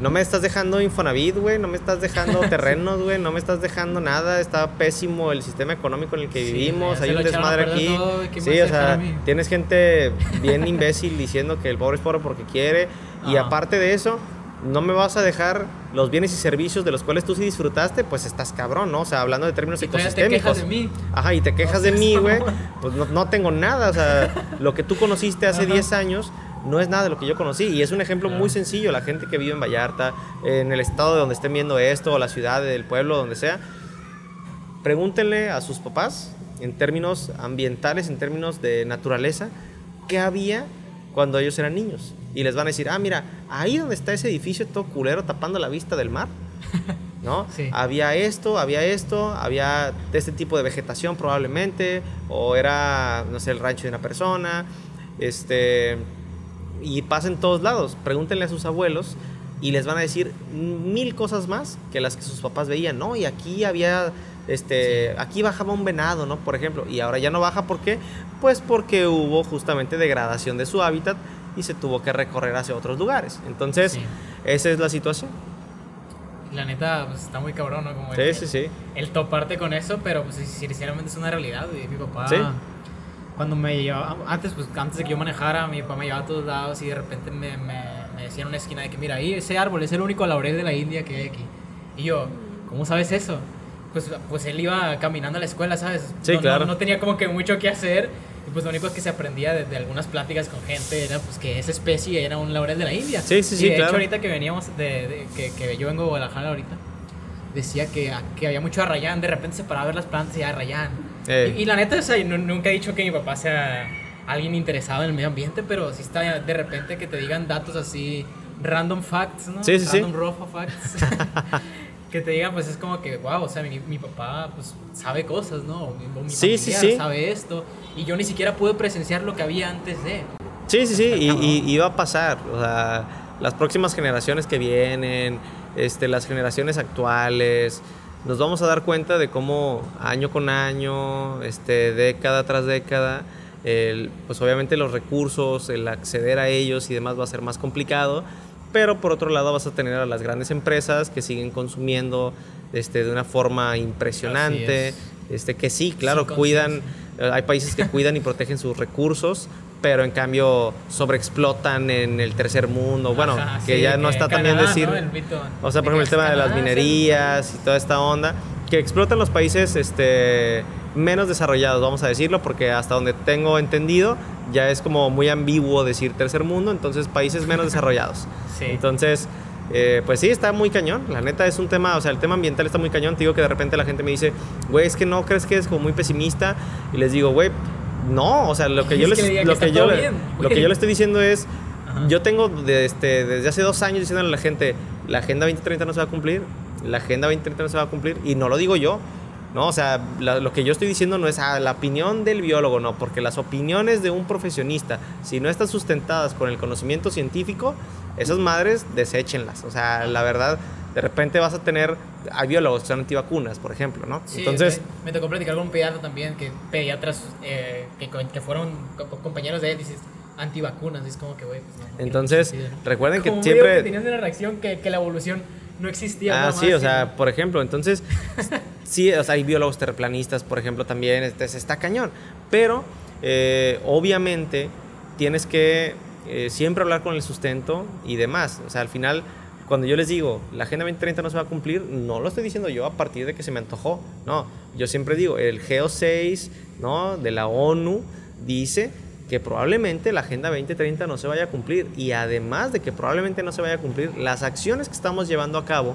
no me estás dejando Infonavit, güey, no me estás dejando terrenos, güey, no me estás dejando nada, está pésimo el sistema económico en el que vivimos, hay un desmadre aquí. sí, o sea, tienes gente bien imbécil diciendo que el pobre es pobre porque quiere y aparte de eso, no me vas a dejar los bienes y servicios de los cuales tú sí disfrutaste, pues estás cabrón, ¿no? O sea, hablando de términos y ecosistémicos. te quejas de mí. Ajá, y te quejas de mí, güey. Pues no, no, tengo nada, o sea, lo que tú conociste hace 10 años no es nada de lo que yo conocí. Y es un ejemplo muy sencillo. La gente que vive en Vallarta, en el estado de donde estén viendo esto, o la ciudad, del pueblo, donde sea, pregúntenle a sus papás, en términos ambientales, en términos de naturaleza, qué había cuando ellos eran niños. Y les van a decir, ah, mira, ahí donde está ese edificio todo culero tapando la vista del mar. ¿no? Había esto, había esto, había este tipo de vegetación probablemente, o era, no sé, el rancho de una persona, este, y pasa en todos lados. Pregúntenle a sus abuelos y les van a decir mil cosas más que las que sus papás veían, ¿no? Y aquí había, este, aquí bajaba un venado, ¿no? Por ejemplo, y ahora ya no baja, ¿por qué? Pues porque hubo justamente degradación de su hábitat y se tuvo que recorrer hacia otros lugares. Entonces, esa es la situación. La neta, pues está muy cabrón, ¿no? Como sí, el, sí, sí. El toparte con eso, pero pues sinceramente es una realidad. Y mi papá... ¿Sí? Cuando me llevaba, antes, pues antes de que yo manejara, mi papá me llevaba a todos lados y de repente me, me, me decía en una esquina de que, mira, ahí ese árbol es el único laurel de la India que hay aquí. Y yo, ¿cómo sabes eso? Pues, pues él iba caminando a la escuela, ¿sabes? Sí, claro. No, tenía como que mucho que hacer. Y pues lo único que se aprendía de, algunas pláticas con gente era pues que esa especie era un laurel de la India. Sí, sí, sí. Y de hecho, ahorita que veníamos, de, que, que, yo vengo de Guadalajara ahorita, decía que, que había mucho arrayán. De repente se paraba a ver las plantas y arrayán eh. Y, la neta, o sea, nunca he dicho que mi papá sea alguien interesado en el medio ambiente, pero si está de repente que te digan datos así, random facts, ¿no? Sí, sí, random rough facts. que te digan, pues es como que, wow, o sea, mi, mi papá pues sabe cosas, ¿no? mi sí, sí, sí. sabe esto. Y yo ni siquiera pude presenciar lo que había antes de. Sí, sí, sí, y, y, va a pasar. O sea, las próximas generaciones que vienen, este, las generaciones actuales, nos vamos a dar cuenta de cómo año con año, este, década tras década, el, pues obviamente los recursos, el acceder a ellos y demás va a ser más complicado, pero por otro lado vas a tener a las grandes empresas que siguen consumiendo este, de una forma impresionante, este, que sí, claro, cuidan, hay países que cuidan y protegen sus recursos, pero en cambio sobreexplotan en el tercer mundo. Bueno, Ajá, que sí, ya no que está también Canadá, decir... ¿no? O sea, por ejemplo, el tema de las Canadá, minerías y toda esta onda, que explotan los países este, menos desarrollados, vamos a decirlo, porque hasta donde tengo entendido, ya es como muy ambiguo decir tercer mundo, entonces países menos desarrollados. Sí. Entonces, eh, pues sí, está muy cañón. La neta es un tema, o sea, el tema ambiental está muy cañón. Te digo que de repente la gente me dice, güey, es que no crees que es como muy pesimista. Y les digo, güey, no, o sea, lo que yo les, que que lo que yo, bien, lo que yo le estoy diciendo es, Ajá. yo tengo de este, desde hace dos años diciéndole a la gente, la Agenda 2030 no se va a cumplir, la Agenda 2030 no se va a cumplir, y no lo digo yo, ¿no? O sea, la- lo que yo estoy diciendo no es ah, la opinión del biólogo, no, porque las opiniones de un profesionista, si no están sustentadas con el conocimiento científico, esas madres, deséchenlas. O sea, la verdad, de repente vas a tener, hay biólogos que son antivacunas, por ejemplo, ¿no? Sí, Entonces, me, me tocó platicar con un pediatra también, que pediatras eh, que, que fueron co- co- compañeros de él, dices, antivacunas, es como que, güey, pues no, Entonces, ¿no? recuerden que Como siempre- que tenían una reacción que, que la evolución no existía. Ah, nada sí, más, o sea, sino- por ejemplo, entonces, sí, o sea, hay biólogos terraplanistas, por ejemplo, también, este, está cañón. Pero, eh, obviamente, tienes que eh, siempre hablar con el sustento y demás. O sea, al final, cuando yo les digo, la Agenda 2030 no se va a cumplir, no lo estoy diciendo yo a partir de que se me antojó. No, yo siempre digo, el GEO6, ¿no? De la ONU dice que probablemente la Agenda 2030 no se vaya a cumplir y además de que probablemente no se vaya a cumplir, las acciones que estamos llevando a cabo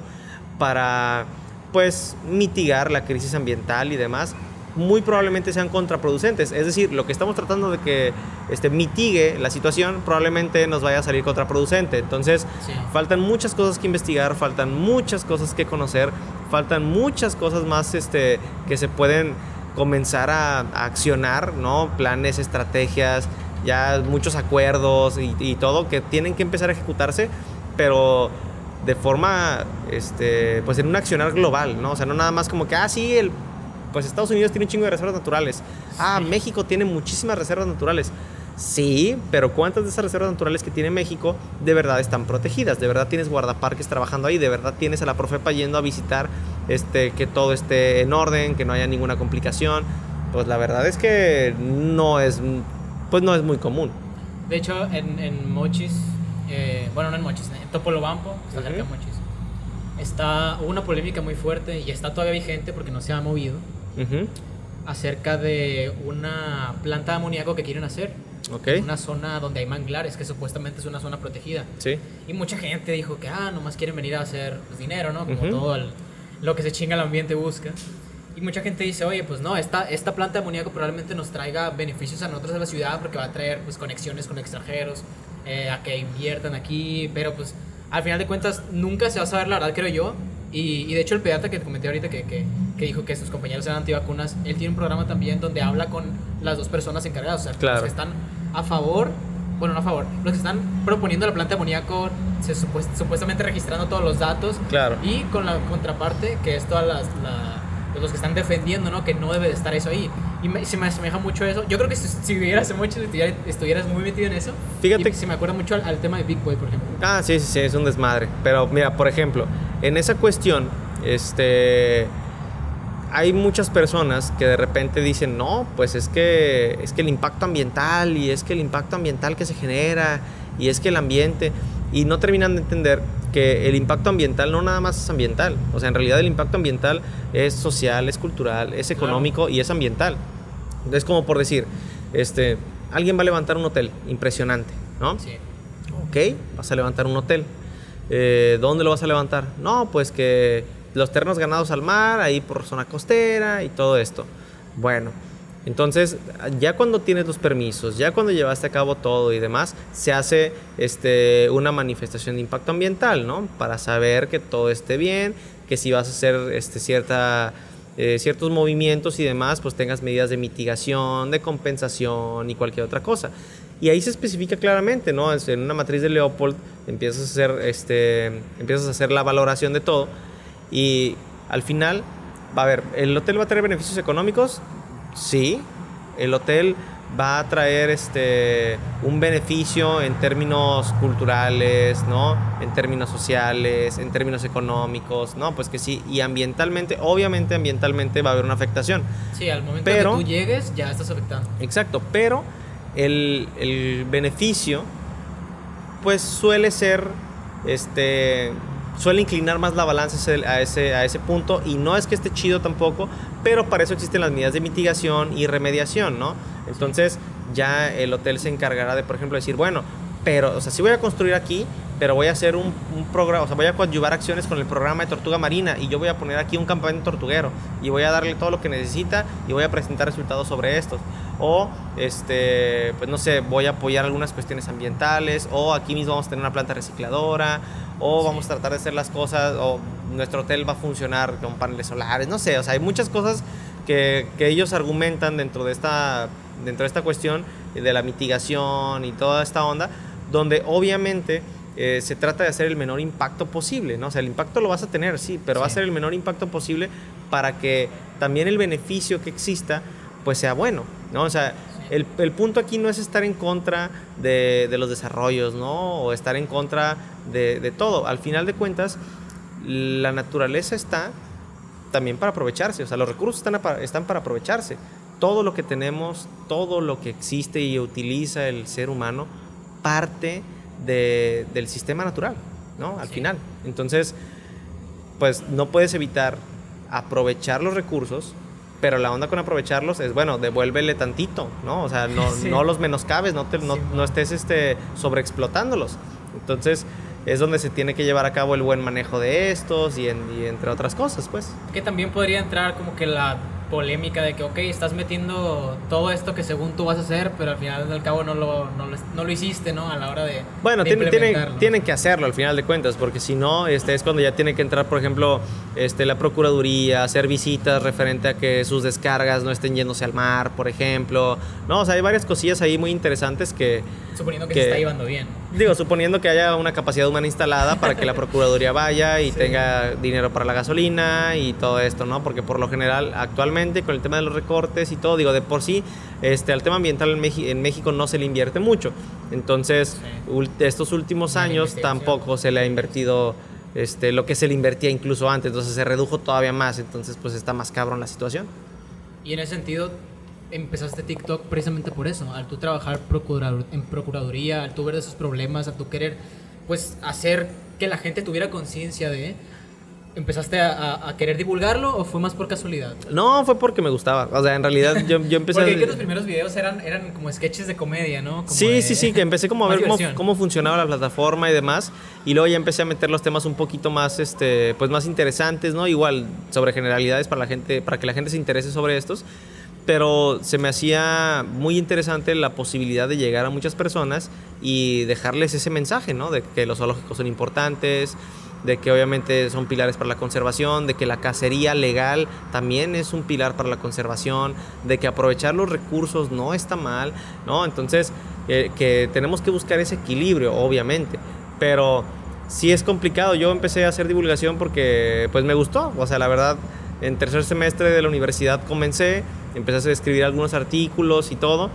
para pues mitigar la crisis ambiental y demás muy probablemente sean contraproducentes. Es decir, lo que estamos tratando de que este, mitigue la situación probablemente nos vaya a salir contraproducente. Entonces, Sí. faltan muchas cosas que investigar, faltan muchas cosas que conocer, faltan muchas cosas más este, que se pueden comenzar a, a accionar, ¿no? Planes, estrategias, ya muchos acuerdos y, y todo que tienen que empezar a ejecutarse, pero de forma, este, pues en un accionar global, ¿no? O sea, no nada más como que, ah, sí, el, pues Estados Unidos tiene un chingo de reservas naturales. Ah, México tiene muchísimas reservas naturales. Sí, pero ¿cuántas de esas reservas naturales que tiene México de verdad están protegidas? ¿De verdad tienes guardaparques trabajando ahí? ¿De verdad tienes a la Profepa yendo a visitar este, que todo esté en orden, que no haya ninguna complicación? Pues la verdad es que no es, pues no es muy común. De hecho, en, en Mochis, eh, bueno, no en Mochis, en Topolobampo, está cerca de. Mochis, está hubo una polémica muy fuerte y está todavía vigente porque no se ha movido Acerca de una planta de amoníaco que quieren hacer. Ok. en Una zona donde hay manglares, que supuestamente es una zona protegida. Sí. Y mucha gente dijo que, ah, nomás quieren venir a hacer pues, dinero, ¿no? Como todo el- lo que se chinga el ambiente busca. Y mucha gente dice, oye, pues no, esta, esta planta de amoníaco probablemente nos traiga beneficios a nosotros de la ciudad porque va a traer pues conexiones con extranjeros, eh, a que inviertan aquí, pero pues al final de cuentas nunca se va a saber la verdad, creo yo. Y, y de hecho el pediatra que te comenté ahorita que, que, que dijo que sus compañeros eran antivacunas, él tiene un programa también donde habla con las dos personas encargadas, o sea, Claro. los que están a favor, bueno, no a favor, los que están proponiendo la planta de amoníaco, se supuest- supuestamente registrando todos los datos, Claro. y con la contraparte, que es todas las, la- pues, los que están defendiendo, ¿no? Que no debe de estar eso ahí. Y me- se me asemeja mucho a eso. Yo creo que si, si vivieras mucho, estuvieras, estuvieras muy metido en eso. Fíjate Y se me acuerda mucho al, al tema de Big Boy, por ejemplo. Ah, sí, sí, sí, es un desmadre. Pero mira, por ejemplo, en esa cuestión, este, hay muchas personas que de repente dicen, no, pues es que, es que el impacto ambiental y es que el impacto ambiental que se genera y es que el ambiente, y no terminan de entender que el impacto ambiental no nada más es ambiental, o sea, en realidad el impacto ambiental es social, es cultural, es Claro. económico y es ambiental. Es como por decir, este, alguien va a levantar un hotel impresionante, ¿no? Sí. Ok, vas a levantar un hotel. Eh, ¿Dónde lo vas a levantar? No, pues que los terrenos ganados al mar, ahí por zona costera y todo esto. Bueno, entonces ya cuando tienes los permisos, ya cuando llevaste a cabo todo y demás, se hace este, una manifestación de impacto ambiental, ¿no? Para saber que todo esté bien, que si vas a hacer este, cierta, eh, ciertos movimientos y demás, pues tengas medidas de mitigación, de compensación y cualquier otra cosa. Y ahí se especifica claramente, ¿no? En una matriz de Leopold empiezas a hacer, este, empiezas a hacer la valoración de todo y al final, va a ver, ¿el hotel va a tener beneficios económicos? Sí. El hotel va a traer este, un beneficio en términos culturales, ¿no? En términos sociales, en términos económicos, ¿no? Pues que sí, y ambientalmente, obviamente ambientalmente va a haber una afectación. Sí, al momento que tú llegues ya estás afectado. Exacto, pero el, el beneficio pues suele ser, este, suele inclinar más la balanza a ese, a ese punto y no es que esté chido tampoco, pero para eso existen las medidas de mitigación y remediación, ¿no? Entonces ya el hotel se encargará de, por ejemplo, decir, bueno, pero, o sea, sí voy a construir aquí, pero voy a hacer un, programa, o sea, voy a coadyuvar acciones con el programa de Tortuga Marina y yo voy a poner aquí un campamento tortuguero y voy a darle todo lo que necesita y voy a presentar resultados sobre estos. O, este, pues no sé, voy a apoyar algunas cuestiones ambientales o aquí mismo vamos a tener una planta recicladora o vamos a tratar de hacer las cosas o nuestro hotel va a funcionar con paneles solares, no sé, o sea, hay muchas cosas que, que ellos argumentan dentro de esta dentro de esta cuestión de la mitigación y toda esta onda, donde obviamente eh, se trata de hacer el menor impacto posible, ¿no? O sea, el impacto lo vas a tener, sí, pero va a ser el menor impacto posible para que también el beneficio que exista, pues sea bueno, ¿no? O sea, el, el, punto aquí no es estar en contra de, de, los desarrollos, ¿no? O estar en contra de, de todo. Al final de cuentas, la naturaleza está también para aprovecharse, o sea, los recursos están, están para aprovecharse. Todo lo que tenemos, todo lo que existe y utiliza el ser humano, parte de, del sistema natural, ¿no? Al final. Entonces, pues no puedes evitar aprovechar los recursos, pero la onda con aprovecharlos es, bueno, devuélvele tantito, ¿no? O sea, no, no los menoscabes, no, te, no, no, estés este, sobreexplotándolos. Entonces, es donde se tiene que llevar a cabo el buen manejo de estos y, y entre otras cosas, pues. Que también podría entrar como que la polémica de que, ok, estás metiendo todo esto que según tú vas a hacer, pero al final del cabo no lo, no lo, no lo hiciste, ¿no? A la hora de. Bueno, tienen, tienen, tienen, que hacerlo al final de cuentas, porque si no, este, es cuando ya tiene que entrar, por ejemplo, este, la Procuraduría, hacer visitas referente a que sus descargas no estén yéndose al mar, por ejemplo. No, o sea, hay varias cosillas ahí muy interesantes que. Suponiendo que, se está llevando bien. Digo, suponiendo que haya una capacidad humana instalada para que la Procuraduría vaya y tenga dinero para la gasolina y todo esto, ¿no? Porque por lo general, actualmente, con el tema de los recortes y todo, digo, de por sí, este, al tema ambiental en, en México no se le invierte mucho. Entonces, estos últimos años tampoco se le ha invertido este, lo que se le invertía incluso antes, entonces se redujo todavía más, entonces pues está más cabrón la situación. Y en ese sentido, empezaste TikTok precisamente por eso, al tú trabajar en procuraduría, al tú ver esos problemas, al tú querer pues hacer que la gente tuviera conciencia de ¿Empezaste a, querer divulgarlo o fue más por casualidad? No, fue porque me gustaba. O sea, en realidad yo, yo empecé... porque que tus primeros videos eran, eran como sketches de comedia, ¿no? sí, sí, sí, que empecé como a ver cómo, cómo, funcionaba la plataforma y demás. Y luego ya empecé a meter los temas un poquito más, este, pues más interesantes, ¿no? Igual sobre generalidades para la gente, para que la gente se interese sobre estos pero se me hacía muy interesante la posibilidad de llegar a muchas personas y dejarles ese mensaje, ¿no? De que los zoológicos son importantes, de que obviamente son pilares para la conservación, de que la cacería legal también es un pilar para la conservación, de que aprovechar los recursos no está mal, ¿no? Entonces, eh, que tenemos que buscar ese equilibrio, obviamente, pero sí es complicado. Yo empecé a hacer divulgación porque pues me gustó, o sea, la verdad, en tercer semestre de la universidad comencé, empecé a escribir algunos artículos y todo.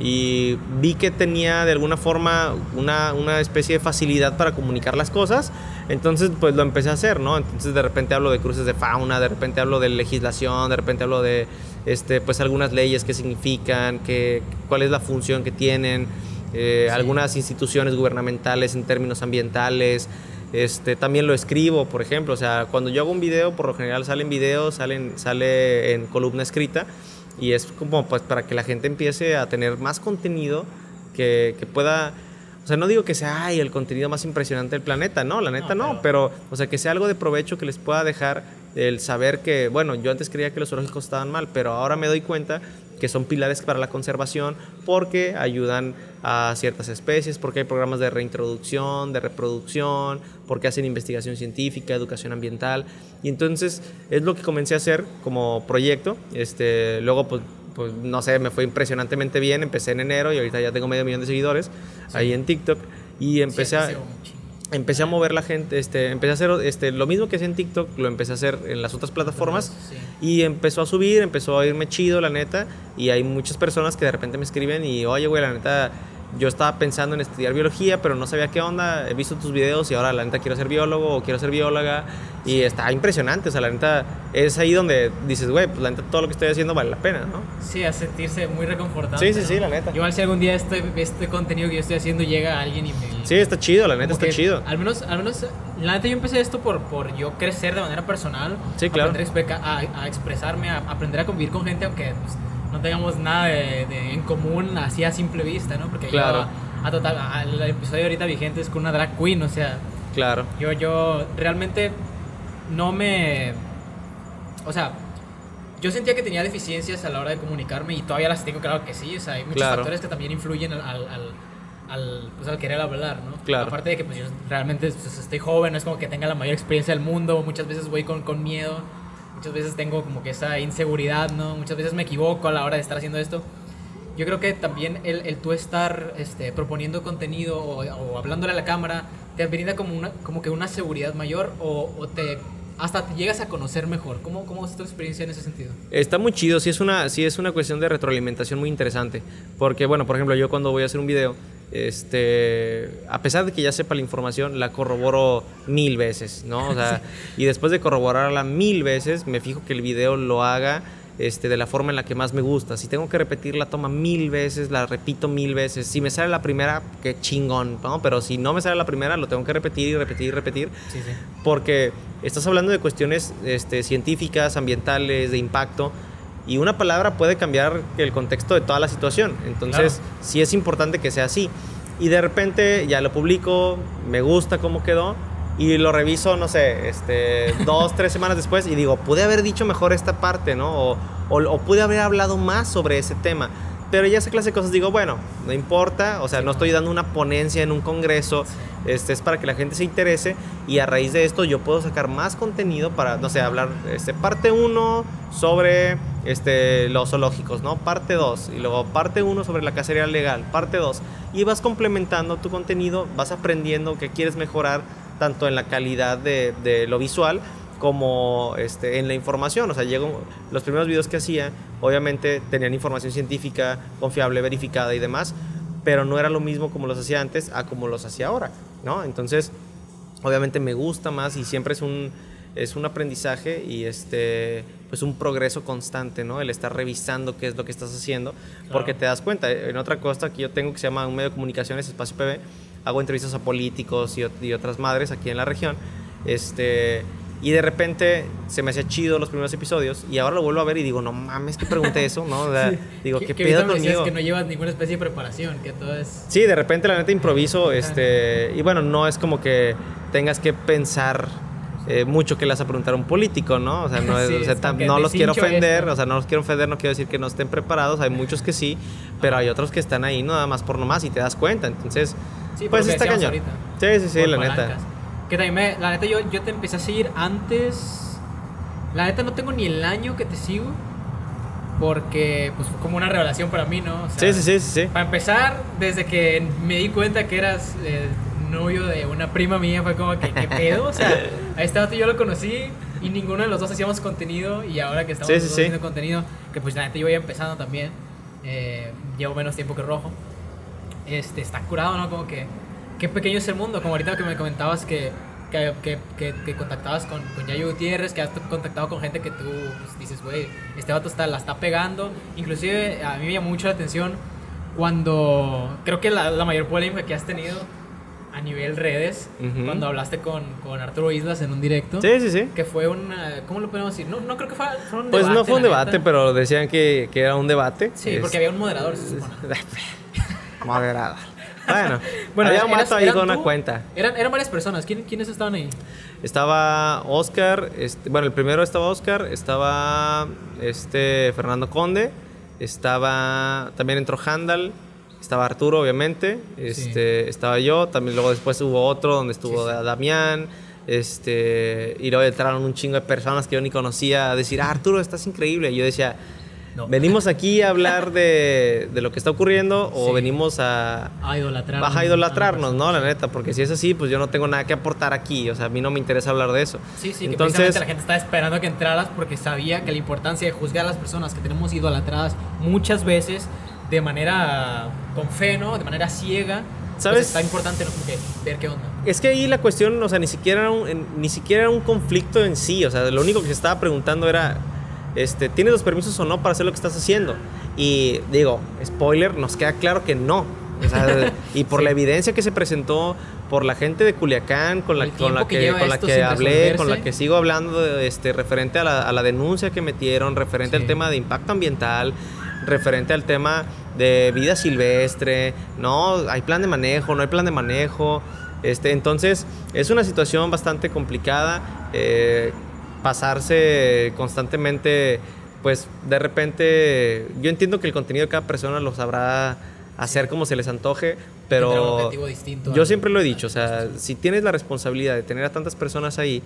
Y vi que tenía de alguna forma una, una especie de facilidad para comunicar las cosas. Entonces, pues lo empecé a hacer, ¿no? Entonces, de repente hablo de cruces de fauna, de repente hablo de legislación, de repente hablo de, este, pues algunas leyes, qué significan, qué, cuál es la función que tienen, eh, algunas instituciones gubernamentales en términos ambientales. Este, también lo escribo, por ejemplo, o sea, cuando yo hago un video, por lo general salen videos, salen, sale en columna escrita y es como pues para que la gente empiece a tener más contenido que, que pueda... O sea, no digo que sea ay, el contenido más impresionante del planeta, no, la neta no, pero... o sea, que sea algo de provecho que les pueda dejar el saber que, bueno, yo antes creía que los zoológicos estaban mal, pero ahora me doy cuenta que son pilares para la conservación porque ayudan a ciertas especies, porque hay programas de reintroducción, de reproducción, porque hacen investigación científica, educación ambiental. Y entonces es lo que comencé a hacer como proyecto. Este, luego, pues, pues no sé, me fue impresionantemente bien. Empecé en enero y ahorita ya tengo medio millón de seguidores ahí en TikTok. Y empecé a... empecé a mover la gente, este, empecé a hacer este, lo mismo que hacía en TikTok, lo empecé a hacer en las otras plataformas Sí. y empezó a subir, empezó a irme chido, la neta, y hay muchas personas que de repente me escriben y, oye, güey, la neta, yo estaba pensando en estudiar biología, pero no sabía qué onda, he visto tus videos y ahora la neta quiero ser biólogo o quiero ser bióloga, y está impresionante, o sea, la neta, es ahí donde dices, güey, pues la neta, todo lo que estoy haciendo vale la pena, ¿no? Sí, a sentirse muy reconfortante. Sí, sí, sí, ¿no? la neta. Igual si algún día este, este contenido que yo estoy haciendo llega a alguien y me... Sí, está chido, la neta, como está que chido. Al menos, al menos, la neta yo empecé esto por, por yo crecer de manera personal. Sí, claro. Aprender a, a- a expresarme, a aprender a convivir con gente aunque pues, no tengamos nada de, de- en común así a simple vista, ¿no? Porque Claro. yo, a total, el episodio ahorita vigente es con una drag queen, o sea, Claro, yo, yo realmente no me... O sea, yo sentía que tenía deficiencias a la hora de comunicarme y todavía las tengo, claro que sí. O sea, hay muchos Claro. factores que también influyen al, al, al, al, pues, al querer hablar, ¿no? Claro. Aparte de que pues, yo realmente pues, estoy joven, no es como que tenga la mayor experiencia del mundo. Muchas veces voy con, con miedo, muchas veces tengo como que esa inseguridad, ¿no? Muchas veces me equivoco a la hora de estar haciendo esto. Yo creo que también el, el tú estar este, proponiendo contenido o, o hablándole a la cámara te brinda como, una, como que una seguridad mayor o, o te hasta te llegas a conocer mejor. ¿Cómo, ¿Cómo es tu experiencia en ese sentido? Está muy chido, sí es, una, sí es una cuestión de retroalimentación muy interesante. Porque, bueno, por ejemplo, yo cuando voy a hacer un video, este, a pesar de que ya sepa la información, la corroboro mil veces, ¿no? O sea, y después de corroborarla mil veces, me fijo que el video lo haga este, de la forma en la que más me gusta. Si tengo que repetir la toma mil veces, la repito mil veces. Si me sale la primera, qué chingón, ¿no? Pero si no me sale la primera, lo tengo que repetir y repetir y repetir Sí, sí. porque estás hablando de cuestiones este, científicas, ambientales, de impacto, y una palabra puede cambiar el contexto de toda la situación. Entonces, Claro. sí es importante que sea así. Y de repente ya lo publico, me gusta cómo quedó, y lo reviso, no sé, este, dos, tres semanas después, y digo, pude haber dicho mejor esta parte, ¿no? O, o, o pude haber hablado más sobre ese tema. Pero ya esa clase de cosas digo, bueno, no importa, o sea, no estoy dando una ponencia en un congreso, este es para que la gente se interese y a raíz de esto yo puedo sacar más contenido para, no sé, hablar, este, parte 1 sobre este, los zoológicos, ¿no? Parte 2 y luego parte 1 sobre la cacería legal, parte 2 y vas complementando tu contenido, vas aprendiendo que quieres mejorar tanto en la calidad de, de lo visual como este, en la información. O sea, llego, los primeros videos que hacía, obviamente tenían información científica, confiable, verificada y demás, pero no era lo mismo como los hacía antes a como los hacía ahora, ¿no? Entonces, obviamente me gusta más y siempre es un, es un aprendizaje y este, pues un progreso constante, ¿no? El estar revisando qué es lo que estás haciendo, porque te das cuenta, en otra cosa que yo tengo que se llama un medio de comunicaciones, Espacio PB, hago entrevistas a políticos y, y otras madres aquí en la región, este, y de repente se me hacía chido los primeros episodios y ahora lo vuelvo a ver y digo, no mames, que pregunté eso, ¿no? O sea, digo, Que- ¿qué que pedo conmigo? que no llevas ninguna especie de preparación, que todo es... Sí, de repente la neta improviso, este, y bueno, no es como que tengas que pensar eh, mucho que le vas a preguntar a un político, ¿no? O sea, no, es- Sí, o sea, no los quiero ofender, esto. o sea, no los quiero ofender, no quiero decir que no estén preparados, hay muchos que sí, pero hay otros que están ahí nada más por nomás y te das cuenta, entonces, Sí, pues está cañón. ahorita. Sí, sí, sí, por la palancas. neta. Que también me, la neta yo, yo te empecé a seguir antes. La neta no tengo ni el año que te sigo. Porque pues fue como una revelación para mí, ¿no? O sea, Sí, sí, sí, sí. Para empezar, desde que me di cuenta que eras eh, novio de una prima mía, fue como que, ¿qué pedo? O sea, a este vato yo lo conocí y ninguno de los dos hacíamos contenido. Y ahora que estamos Sí, sí. haciendo contenido, que pues la neta yo voy empezando también. eh, llevo menos tiempo que Rojo. Este, está curado, ¿no? Como que, qué pequeño es el mundo. Como ahorita que me comentabas que, que, que, que- que contactabas con, con Yayo Gutiérrez, que has contactado con gente que tú pues, dices, güey, este vato está, la está pegando. Inclusive a mí me llamó mucho la atención cuando, creo que la, la mayor polémica que has tenido a nivel redes, Ujú. cuando hablaste con, con Arturo Islas en un directo. Sí, sí, sí. Que fue una, ¿cómo lo podemos decir? No, no creo que fue, fue un Pues debate. no fue un debate, neta. pero decían que, que era un debate. Sí, porque había un moderador, se supone. Moderado. Bueno, Bueno, había un vato ahí con una tú, cuenta. Eran, eran varias personas. ¿Quién- ¿Quiénes estaban ahí? Estaba Oscar, este, bueno, el primero estaba Oscar, estaba este Fernando Conde, estaba también entró Handal, estaba Arturo, obviamente, este, estaba yo, también luego después hubo otro donde estuvo Sí, sí. Damián, este, y luego entraron un chingo de personas que yo ni conocía a decir, ah, Arturo, estás increíble. Y yo decía, No. ¿Venimos aquí a hablar de, de lo que está ocurriendo o Sí. venimos a, A idolatrar. Baja a idolatrarnos, ¿no? La neta, porque si es así, pues yo no tengo nada que aportar aquí. O sea, a mí no me interesa hablar de eso. Sí, sí, que Entonces, precisamente la gente estaba esperando que entraras porque sabía que la importancia de juzgar a las personas que tenemos idolatradas muchas veces de manera con fe, ¿no? De manera ciega. pues ¿Sabes? está importante, ¿no? Como que ver qué onda. es que ahí la cuestión, o sea, ni siquiera, era un, ni siquiera era un conflicto en sí. O sea, lo único que se estaba preguntando era, este, ¿tienes los permisos o no para hacer lo que estás haciendo? Y digo, spoiler, nos queda claro que no. O sea, y por Sí. la evidencia que se presentó por la gente de Culiacán, con la, con la que con la que hablé, resolverse. con la que sigo hablando, de, este, referente a la, a la denuncia que metieron, referente Sí. al tema de impacto ambiental, referente al tema de vida silvestre, no, hay plan de manejo, no hay plan de manejo. Este, entonces, es una situación bastante complicada. eh, pasarse constantemente, pues de repente, yo entiendo que el contenido de cada persona lo sabrá hacer como se les antoje, pero objetivo distinto yo siempre lo he dicho, o sea, si tienes la responsabilidad de tener a tantas personas ahí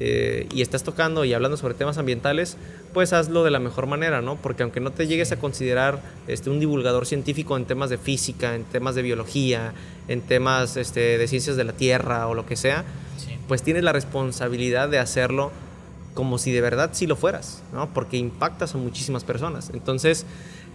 eh, y estás tocando y hablando sobre temas ambientales, pues hazlo de la mejor manera, ¿no? Porque aunque no te llegues a considerar este, un divulgador científico en temas de física, en temas de biología, en temas este, de ciencias de la Tierra o lo que sea, Sí. pues tienes la responsabilidad de hacerlo como si de verdad sí lo fueras, ¿no? Porque impactas a muchísimas personas. Entonces,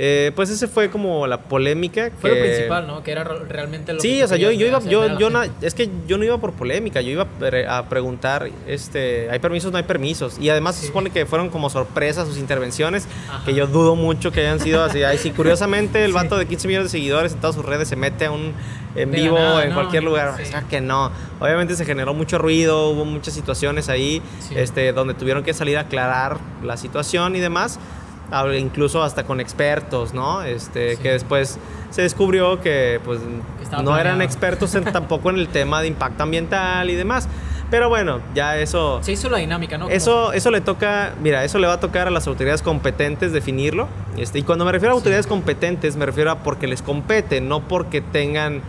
eh, pues ese fue como la polémica. Fue lo que- principal, ¿no? Que era realmente lo Sí, que o sea, yo, yo iba, yo, yo na- es que yo no iba por polémica, yo iba a pre- a preguntar, este, hay permisos, no hay permisos, y además se Sí. supone que fueron como sorpresas sus intervenciones, Ajá. que yo dudo mucho que hayan sido así. Ay, sí, curiosamente el vato de 15 millones de seguidores en todas sus redes se mete a un en De vivo nada, en ¿no? cualquier lugar, Sí. o sea que no. Obviamente se generó mucho ruido, hubo muchas situaciones ahí, Sí. este, donde tuvieron que salir a aclarar la situación y demás. Incluso hasta con expertos, ¿no? Este, Sí. que después se descubrió que pues estaba no eran expertos en- tampoco en el tema de impacto ambiental y demás. Pero bueno, ya eso Se hizo la dinámica, ¿no? Eso, eso le toca, mira, eso le va a tocar a las autoridades competentes definirlo. Este, y cuando me refiero a autoridades competentes, me refiero a porque les compete, no porque tengan,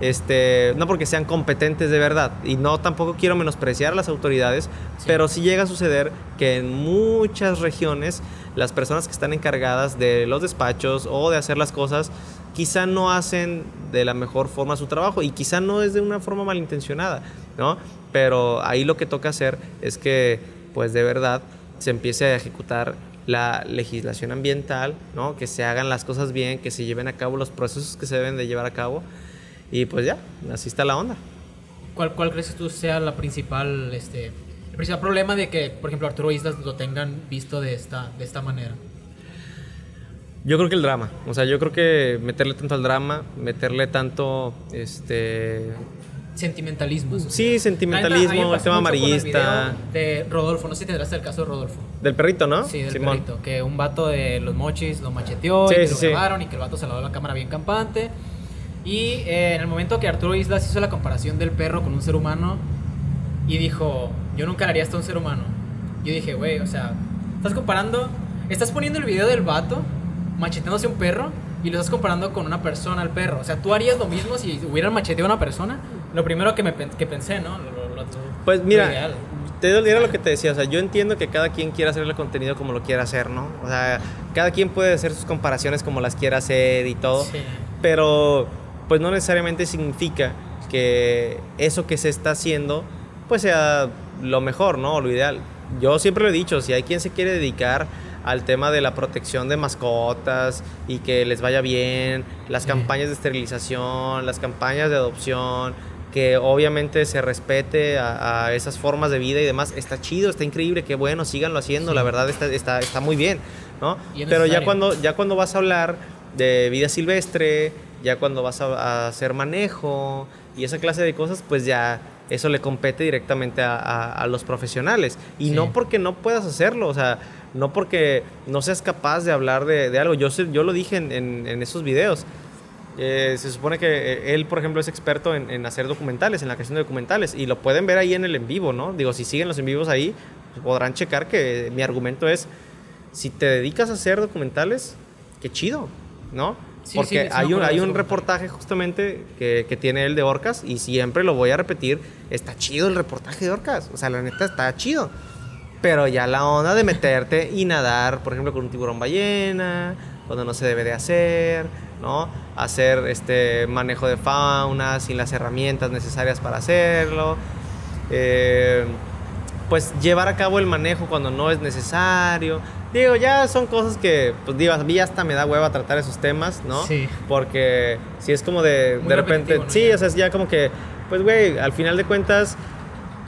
este, no porque sean competentes de verdad. Y no tampoco quiero menospreciar a las autoridades, Sí. pero sí llega a suceder que en muchas regiones las personas que están encargadas de los despachos o de hacer las cosas quizá no hacen de la mejor forma su trabajo y quizá no es de una forma malintencionada, ¿no? Pero ahí lo que toca hacer es que, pues de verdad, se empiece a ejecutar la legislación ambiental, ¿no? Que se hagan las cosas bien, que se lleven a cabo los procesos que se deben de llevar a cabo y pues ya, así está la onda. ¿Cuál, ¿Cuál crees tú sea la principal, este, el principal problema de que, por ejemplo, Arturo Islas lo tengan visto de esta, de esta manera? Yo creo que el drama, o sea, yo creo que meterle tanto al drama, meterle tanto, este, Sentimentalismo. sí, sentimentalismo, el tema amarillista, video De Rodolfo, no sé si tendrás el caso de Rodolfo. del perrito, ¿no? Sí, del Simón. perrito. Que un vato de los mochis lo macheteó Sí, y que sí, lo sí. grabaron y que el vato se le dio la cámara bien campante. Y eh, en el momento que Arturo Islas hizo la comparación del perro con un ser humano y dijo, yo nunca le haría esto a un ser humano. Yo dije, güey, o sea, estás comparando, estás poniendo el video del vato macheteándose a un perro y lo estás comparando con una persona al perro. O sea, tú harías lo mismo si hubieran macheteado a una persona. Lo primero que, me, que pensé, ¿no? Lo- lo- lo- Pues mira, te era lo que te decía, o sea, yo entiendo que cada quien quiere hacer el contenido como lo quiera hacer, ¿no? O sea, cada quien puede hacer sus comparaciones como las quiera hacer y todo, Sí. pero pues no necesariamente significa que eso que se está haciendo pues sea lo mejor, ¿no? Lo ideal. Yo siempre lo he dicho, si hay quien se quiere dedicar al tema de la protección de mascotas y que les vaya bien, las Sí. campañas de esterilización, las campañas de adopción, que obviamente se respete a, a esas formas de vida y demás, está chido, está increíble, qué bueno, síganlo haciendo, Sí. la verdad está, está, está muy bien, ¿no? Pero ya cuando, ya cuando vas a hablar de vida silvestre, ya cuando vas a, a hacer manejo y esa clase de cosas, pues ya eso le compete directamente a, a- a los profesionales. Y Sí. no porque no puedas hacerlo, o sea, no porque no seas capaz de hablar de, de algo. Yo, yo lo dije en, en- en esos videos. Eh, se supone que eh, él, por ejemplo, es experto en, en hacer documentales, en la creación de documentales, y lo pueden ver ahí en el en vivo, ¿no? Digo, si siguen los en vivos ahí, pues podrán checar que mi argumento es, si te dedicas a hacer documentales, qué chido, ¿no? Sí, Porque sí, hay, un, hay un reportaje justamente que, que tiene él de Orcas, y siempre lo voy a repetir, está chido el reportaje de Orcas, o sea, la neta está chido. Pero ya la onda de meterte y nadar, por ejemplo, con un tiburón ballena, cuando no se debe de hacer, ¿no? Hacer este manejo de fauna sin las herramientas necesarias para hacerlo. Eh, pues llevar a cabo el manejo cuando no es necesario. Digo, ya son cosas que, pues digo, a mí hasta me da hueva tratar esos temas, ¿no? Sí. Porque si es como de, Muy de repente, sí, o sea, es ya como que, pues güey, al final de cuentas,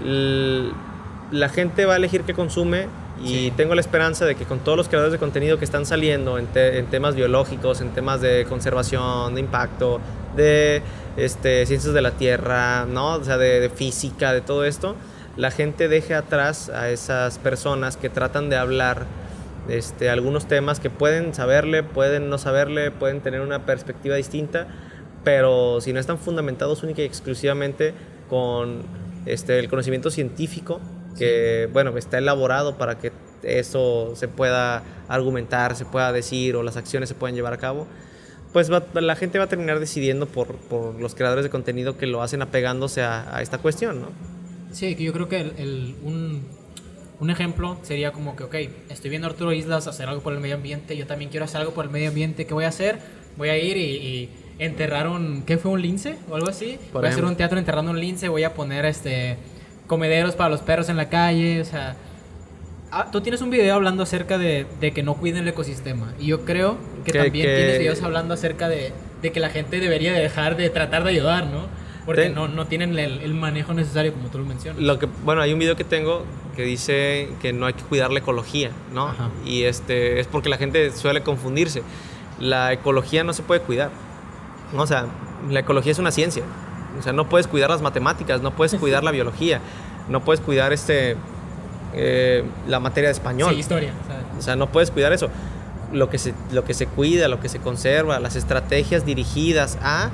la gente va a elegir qué consume y Sí. tengo la esperanza de que con todos los creadores de contenido que están saliendo en, te- en temas biológicos, en temas de conservación, de impacto, de este, ciencias de la tierra, ¿no? O sea, de, de física, de todo esto, la gente deje atrás a esas personas que tratan de hablar este, algunos temas que pueden saberle, pueden no saberle, pueden tener una perspectiva distinta, pero si no están fundamentados única y exclusivamente con este, el conocimiento científico, que bueno, está elaborado para que eso se pueda argumentar, se pueda decir o las acciones se puedan llevar a cabo, pues va- la gente va a terminar decidiendo por, por los creadores de contenido que lo hacen apegándose a, a esta cuestión, ¿no? Sí, que yo creo que el- el- un, un ejemplo sería como que, ok, estoy viendo a Arturo Islas hacer algo por el medio ambiente, yo también quiero hacer algo por el medio ambiente, ¿qué voy a hacer? Voy a ir y, y enterrar un, ¿qué fue? ¿Un lince? O algo así. Por voy a hacer un teatro enterrando un lince, voy a poner este comederos para los perros en la calle, o sea... ah, tú tienes un video hablando acerca de, de que no cuiden el ecosistema. Y yo creo que, Que- también que- tienes videos hablando acerca de, de que la gente debería de dejar de tratar de ayudar, ¿no? Porque Ten- no, no tienen el, el manejo necesario, como tú lo mencionas. Lo que, bueno, hay un video que tengo que dice que no hay que cuidar la ecología, ¿no? Ajá. Y este es porque la gente suele confundirse. La ecología no se puede cuidar. ¿no? O sea, la ecología es una ciencia. O sea, no puedes cuidar las matemáticas, no puedes cuidar la biología, no puedes cuidar este eh, la materia de español. Sí, historia. sea, O sea, no puedes cuidar eso. Lo que se, lo que se cuida, lo que se conserva, las estrategias dirigidas a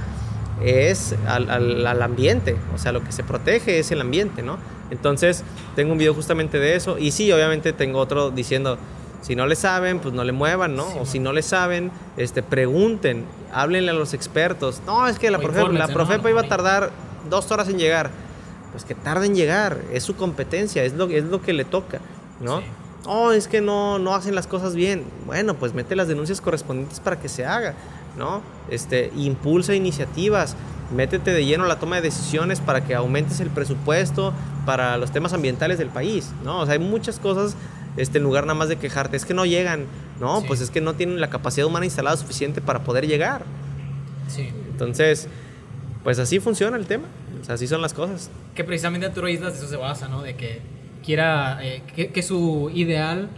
es al, al- al ambiente. O sea, lo que se protege es el ambiente, ¿no? Entonces, tengo un video justamente de eso. Y sí, obviamente tengo otro diciendo, si no le saben, pues no le muevan, ¿no? Sí, o si no le saben, este, pregunten, háblenle a los expertos. No, es que la, profe- la profepa iba a tardar dos horas en llegar. Pues que tarde en llegar, es su competencia, es lo, es lo que le toca, ¿no? Sí. Oh, es que no, no hacen las cosas bien. Bueno, pues mete las denuncias correspondientes para que se haga, ¿no? Este, impulsa iniciativas, métete de lleno a la toma de decisiones para que aumentes el presupuesto para los temas ambientales del país, ¿no? O sea, hay muchas cosas, este, en lugar nada más de quejarte, es que no llegan, ¿no? Sí. Pues es que no tienen la capacidad humana instalada suficiente para poder llegar. sí. Entonces, pues así funciona el tema, o sea, así son las cosas. Que precisamente Arturo Islas eso se basa, ¿no? De que quiera, eh, que, que su ideal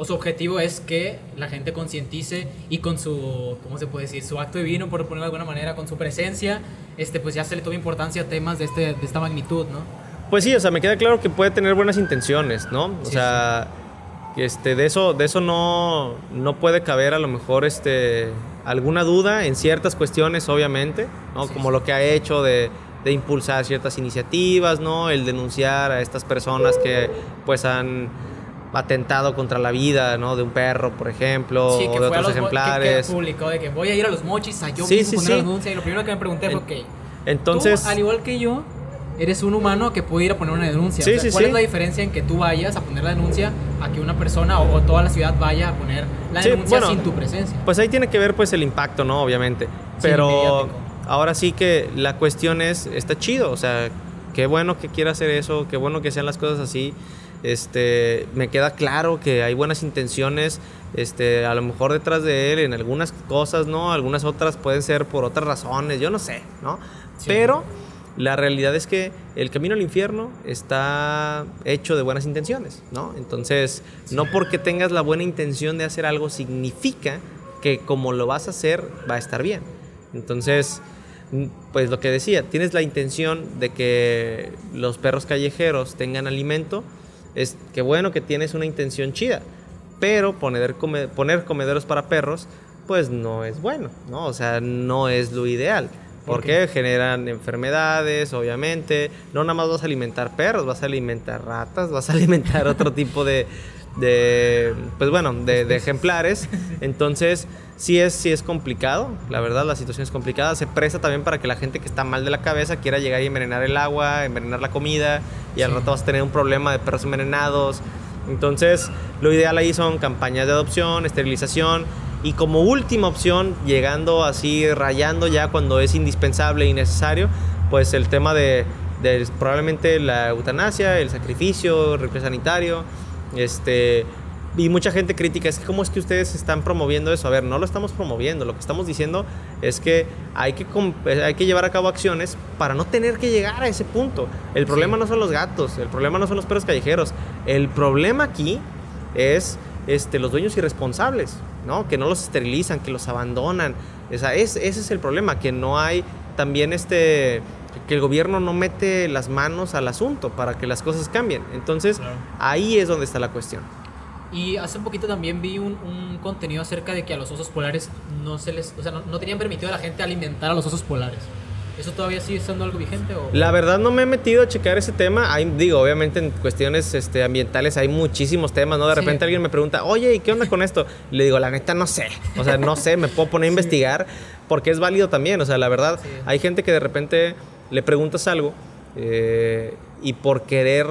o su objetivo es que la gente concientice y con su, ¿cómo se puede decir? Su acto divino, por ponerlo de alguna manera, con su presencia, este, pues ya se le toma importancia a temas de, este, de esta magnitud, ¿no? Pues sí, o sea, me queda claro que puede tener buenas intenciones, ¿no? O Sí, sea, este, de eso, de eso no, no puede caber a lo mejor este, alguna duda en ciertas cuestiones, obviamente, ¿no? Sí, Como lo que ha hecho de, de impulsar ciertas iniciativas, ¿no? El denunciar a estas personas que pues han atentado contra la vida, ¿no? De un perro, por ejemplo, Sí, que o de otros ejemplares. Que, publicó de que voy a ir a los mochis a yo Sí, mismo sí, poner denuncia y lo primero que me pregunté fue, ok, Entonces, tú, al igual que yo, eres un humano que puede ir a poner una denuncia. Sí, O sea, sí, ¿Cuál sí. es la diferencia en que tú vayas a poner la denuncia a que una persona o, o toda la ciudad vaya a poner la denuncia bueno, sin tu presencia? Pues ahí tiene que ver pues el impacto, ¿no? Obviamente. Pero ahora sí que la cuestión es, está chido, o sea, qué bueno que quiera hacer eso, qué bueno que sean las cosas así. Este, me queda claro que hay buenas intenciones, este, a lo mejor detrás de él en algunas cosas, ¿no? Algunas otras pueden ser por otras razones, yo no sé, ¿no? Sí. Pero la realidad es que el camino al infierno está hecho de buenas intenciones, ¿no? Entonces, no porque tengas la buena intención de hacer algo significa que como lo vas a hacer va a estar bien. Entonces, pues lo que decía, tienes la intención de que los perros callejeros tengan alimento, es que bueno que tienes una intención chida, pero poner, come- poner comederos para perros, pues no es bueno, ¿no? O sea, no es lo ideal. ¿Por Porque generan enfermedades, obviamente. No nada más vas a alimentar perros, vas a alimentar ratas, vas a alimentar otro tipo de, de pues bueno, de, de ejemplares. Entonces, sí es, sí es complicado, la verdad, la situación es complicada. Se presta también para que la gente que está mal de la cabeza quiera llegar y envenenar el agua, envenenar la comida, y al Sí. rato vas a tener un problema de perros envenenados. Entonces, lo ideal ahí son campañas de adopción, esterilización y como última opción, llegando así, rayando ya cuando es indispensable y necesario, pues el tema de, de probablemente la eutanasia, el sacrificio, el sanitario, este, y mucha gente crítica, es que cómo es que ustedes están promoviendo eso. A ver, no lo estamos promoviendo, lo que estamos diciendo es que hay que, eh, hay que llevar a cabo acciones para no tener que llegar a ese punto. El problema no son los gatos, el problema no son los perros callejeros, el problema aquí es este, los dueños irresponsables, ¿no? que no los esterilizan, que los abandonan. O sea, es, ese es el problema, que no hay también este que el gobierno no mete las manos al asunto para que las cosas cambien. Entonces, ahí es donde está la cuestión. Y hace un poquito también vi un, un, contenido acerca de que a los osos polares no se les, o sea, no, tenían permitido a la gente alimentar a los osos polares. ¿Eso todavía sigue siendo algo vigente? O? La verdad no me he metido a checar ese tema. Hay, digo, obviamente en cuestiones este, ambientales hay muchísimos temas, ¿no? De repente alguien me pregunta, oye, ¿y qué onda con esto? le digo, la neta no sé. O sea, no sé, me puedo poner a investigar porque es válido también. O sea, la verdad, hay gente que de repente le preguntas algo eh, y por querer,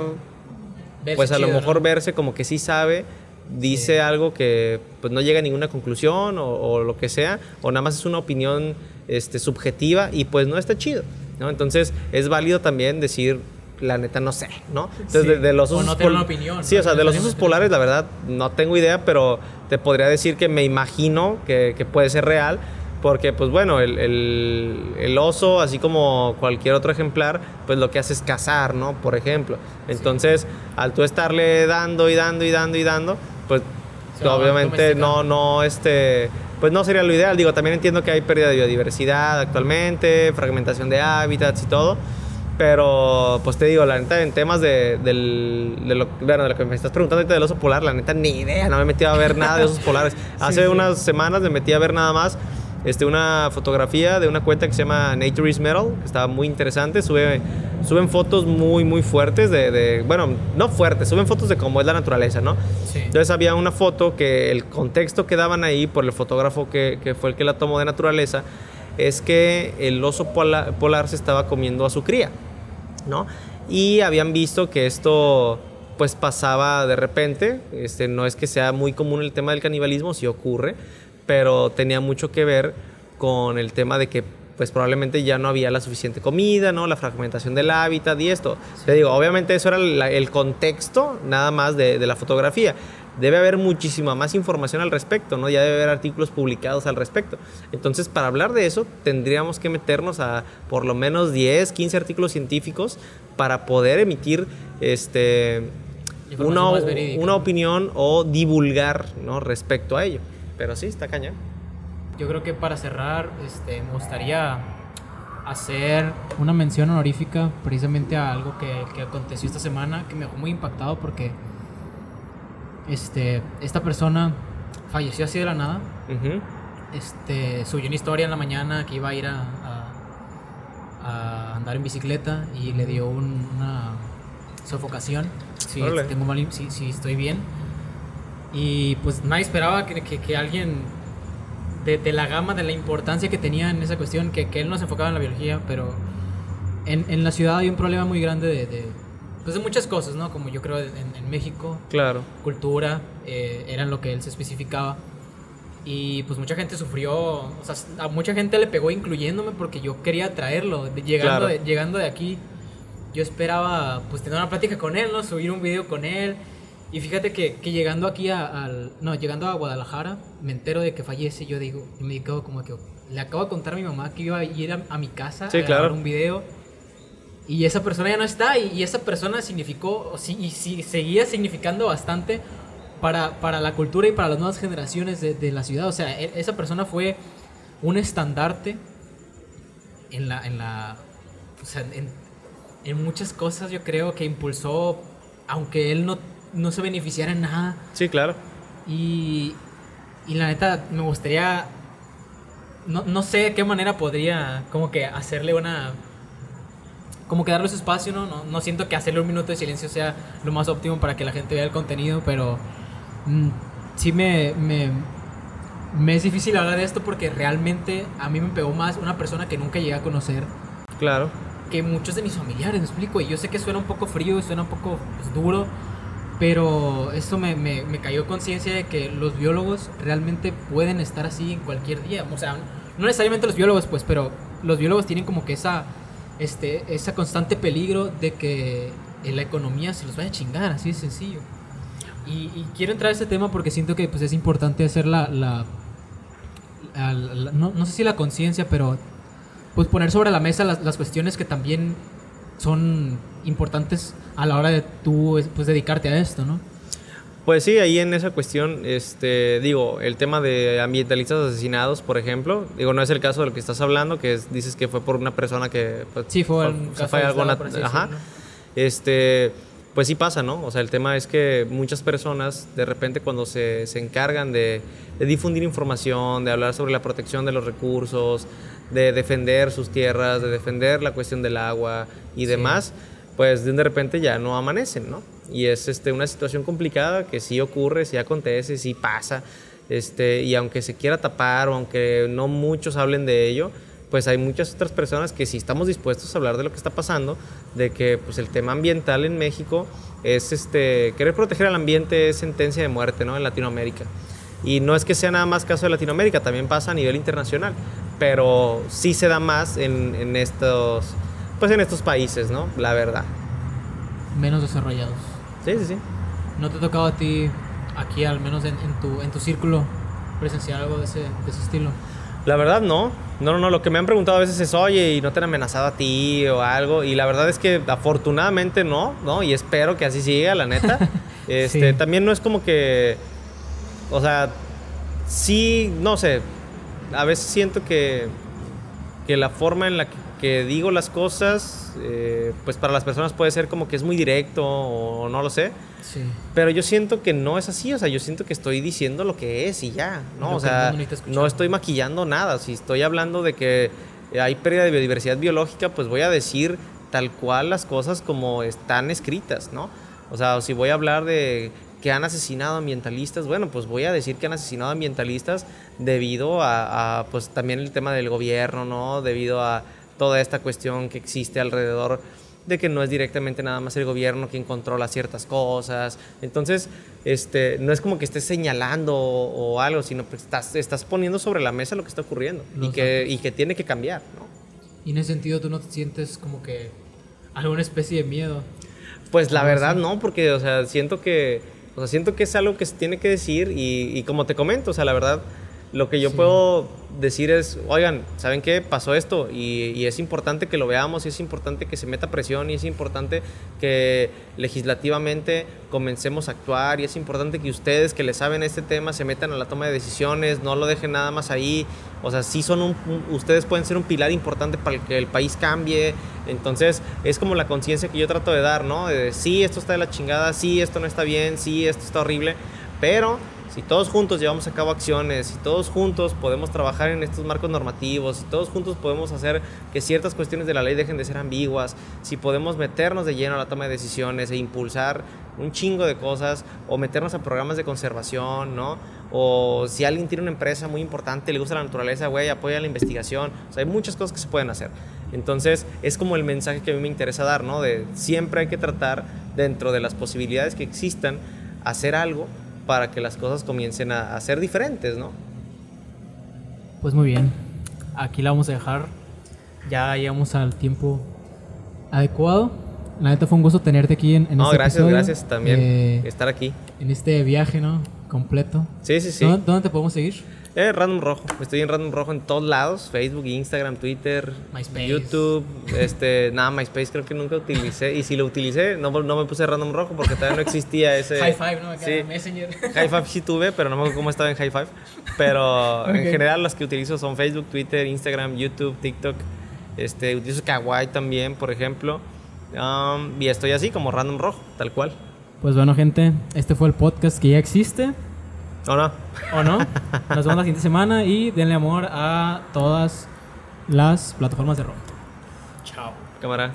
pues a lo mejor verse como que sí sabe dice algo que pues no llega a ninguna conclusión o, lo que sea, o nada más es una opinión este, subjetiva y pues no está chido, ¿no? Entonces es válido también decir, la neta no sé, ¿no? Entonces de, los osos... O no tener una opinión. Sí, o sea, de los osos polares la verdad no tengo idea, pero te podría decir que me imagino que, que puede ser real, porque pues bueno, el, el, el, oso, así como cualquier otro ejemplar, pues lo que hace es cazar, ¿no? Por ejemplo. Entonces, al tú estarle dando y dando y dando y dando, pues obviamente no, no, este, pues no sería lo ideal. Digo, también entiendo que hay pérdida de biodiversidad actualmente, fragmentación de hábitats y todo. Pero, pues te digo, la neta, en temas de, del, de, lo, bueno, de lo que me estás preguntando ahorita del oso polar, la neta, ni idea, no me he metido a ver nada de osos polares. Hace unas semanas me metí a ver nada más este, una fotografía de una cuenta que se llama Nature is Metal, que está muy interesante. Sube, suben fotos muy, muy fuertes de, bueno, no fuertes, suben fotos de cómo es la naturaleza, ¿no? Entonces había una foto que el contexto que daban ahí por el fotógrafo que, que fue el que la tomó de naturaleza es que el oso polar, polar se estaba comiendo a su cría, ¿no? Y habían visto que esto pues pasaba de repente, este, no es que sea muy común el tema del canibalismo, sí ocurre, pero tenía mucho que ver con el tema de que pues probablemente ya no había la suficiente comida, ¿no? La fragmentación del hábitat y esto. Te digo, obviamente eso era el contexto nada más de, la fotografía. Debe haber muchísima más información al respecto, ¿no? Ya debe haber artículos publicados al respecto. Entonces, para hablar de eso, tendríamos que meternos a por lo menos 10, 15 artículos científicos para poder emitir este, una, una opinión o divulgar, ¿no? Respecto a ello. Pero sí, está caña. Yo creo que para cerrar, este, me gustaría hacer una mención honorífica precisamente a algo que, que, aconteció esta semana que me dejó muy impactado porque este, esta persona falleció así de la nada. este, subió una historia en la mañana que iba a ir a, a, andar en bicicleta y le dio una sofocación. Si, tengo mal, si, si estoy bien y pues nadie esperaba que, que, alguien de, de, la gama, de la importancia que tenía en esa cuestión, que, que él no se enfocaba en la biología, pero en, en, la ciudad hay un problema muy grande de, de, pues de muchas cosas, ¿no? Como yo creo en, en México. Claro. Cultura, eh, eran lo que él se especificaba. Y pues mucha gente sufrió, o sea, a mucha gente le pegó incluyéndome porque yo quería traerlo. Llegando, de, llegando de aquí, yo esperaba pues tener una plática con él, ¿no? Subir un video con él y fíjate que, que llegando aquí a, al. No, llegando a Guadalajara, me entero de que fallece. Yo digo, y me quedo como que. Le acabo de contar a mi mamá que iba a ir a, mi casa a grabar un video. Y esa persona ya no está. Y, esa persona significó. Sí, y sí, seguía significando bastante para, para la cultura y para las nuevas generaciones de, de la ciudad. O sea, e, esa persona fue un estandarte en la. En la o sea, en, en muchas cosas yo creo que impulsó. Aunque él no no se beneficiara en nada. Sí, claro. Y, y la neta, me gustaría. No, no sé de qué manera podría, como que hacerle una. Como que darle su espacio, ¿no? ¿no? No siento que hacerle un minuto de silencio sea lo más óptimo para que la gente vea el contenido, pero. Mm, sí me, me, me es difícil hablar de esto porque realmente a mí me pegó más una persona que nunca llegué a conocer. Claro. Que muchos de mis familiares, me explico. Y yo sé que suena un poco frío y suena un poco pues, duro, Pero esto me, me, cayó conciencia de que los biólogos realmente pueden estar así en cualquier día. O sea, no necesariamente los biólogos, pues, pero los biólogos tienen como que esa, este, esa constante peligro de que en la economía se los vaya a chingar, así de sencillo. Y, quiero entrar a ese tema porque siento que pues, es importante hacer la... la, la- la- no, no sé si la conciencia, pero pues poner sobre la mesa las, las cuestiones que también son importantes a la hora de tú pues, dedicarte a esto, ¿no? Pues sí, ahí en esa cuestión, este, digo, el tema de ambientalistas asesinados, por ejemplo, digo, no es el caso del que estás hablando, que es- dices que fue por una persona que... pues, Sí, fue fue- un caso fue por así Ajá. Este, pues sí pasa, ¿no? O sea, el tema es que muchas personas, de repente, cuando se, se encargan de, de difundir información, de hablar sobre la protección de los recursos, de defender sus tierras, de defender la cuestión del agua y Sí. demás, pues de repente ya no amanecen, ¿no? Y es este, una situación complicada que sí ocurre, sí acontece, sí pasa. Este, y aunque se quiera tapar o aunque no muchos hablen de ello, pues hay muchas otras personas que sí estamos dispuestos a hablar de lo que está pasando, de que pues el tema ambiental en México es este querer proteger al ambiente es sentencia de muerte, ¿no? En Latinoamérica. Y no es que sea nada más caso de Latinoamérica, también pasa a nivel internacional, pero sí se da más en, en estos pues en estos países, ¿no? La verdad. Menos desarrollados. Sí, sí, sí. ¿No te ha tocado a ti, aquí al menos en, en tu, en tu círculo, presenciar algo de ese, de ese estilo? La verdad no. No, no, no. Lo que me han preguntado a veces es, oye, ¿y no te han amenazado a ti o algo? Y la verdad es que afortunadamente no, ¿no? Y espero que así siga, la neta. Este, Sí. También no es como que, o sea, sí, no sé. A veces siento que, que la forma en la que, que digo las cosas, eh, pues para las personas puede ser como que es muy directo o no lo sé. Sí. Pero yo siento que no es así, o sea, yo siento que estoy diciendo lo que es y ya, ¿no? Lo o sea, no estoy maquillando nada, si estoy hablando de que hay pérdida de biodiversidad biológica, pues voy a decir tal cual las cosas como están escritas, ¿no? O sea, si voy a hablar de que han asesinado ambientalistas, bueno, pues voy a decir que han asesinado ambientalistas debido a, a, pues también el tema del gobierno, ¿no? Debido a toda esta cuestión que existe alrededor de que no es directamente nada más el gobierno quien controla ciertas cosas. Entonces, este, no es como que estés señalando o, o algo, sino que estás, estás poniendo sobre la mesa lo que está ocurriendo y que, y que tiene que cambiar, ¿no? Y en ese sentido, ¿tú no te sientes como que alguna especie de miedo? Pues la verdad no, porque, o sea, siento que, o sea, siento que es algo que se tiene que decir y, y como te comento, o sea, la verdad, lo que yo Sí. puedo decir es, oigan, ¿saben qué? Pasó esto y, y es importante que lo veamos y es importante que se meta presión y es importante que legislativamente comencemos a actuar y es importante que ustedes que le saben este tema se metan a la toma de decisiones, no lo dejen nada más ahí, o sea, sí son un, un- ustedes pueden ser un pilar importante para que el país cambie, entonces es como la conciencia que yo trato de dar, ¿no? De sí, esto está de la chingada, sí, esto no está bien, sí, esto está horrible, pero si todos juntos llevamos a cabo acciones, si todos juntos podemos trabajar en estos marcos normativos, si todos juntos podemos hacer que ciertas cuestiones de la ley dejen de ser ambiguas, si podemos meternos de lleno a la toma de decisiones e impulsar un chingo de cosas o meternos a programas de conservación, ¿no? O si alguien tiene una empresa muy importante, le gusta la naturaleza, güey, apoya la investigación. O sea, hay muchas cosas que se pueden hacer. Entonces, es como el mensaje que a mí me interesa dar, ¿no? De siempre hay que tratar, dentro de las posibilidades que existan, hacer algo para que las cosas comiencen a, a ser diferentes, ¿no? Pues muy bien. Aquí la vamos a dejar. Ya llegamos al tiempo adecuado. La neta fue un gusto tenerte aquí en, en no, este gracias, episodio. gracias también Eh, estar aquí. en este viaje, ¿no? Completo. Sí, sí, sí. ¿Dónde, dónde te podemos seguir? Eh, Random Rojo. Estoy en Random Rojo en todos lados. Facebook, Instagram, Twitter, MySpace. YouTube. Este, nada, MySpace creo que nunca utilicé. Y si lo utilicé, no, no me puse Random Rojo porque todavía no existía ese... High Five, ¿no? Acá, Sí. Messenger. High Five sí tuve, pero no me acuerdo cómo estaba en High Five. Pero en general las que utilizo son Facebook, Twitter, Instagram, YouTube, TikTok. Este, utilizo Kawaii también, por ejemplo. Um, y estoy así como Random Rojo, tal cual. Pues bueno, gente, este fue el podcast que ya existe. ¿O no? ¿O no? Nos vemos la siguiente semana y denle amor a todas las plataformas de rock. Chao. Cámara.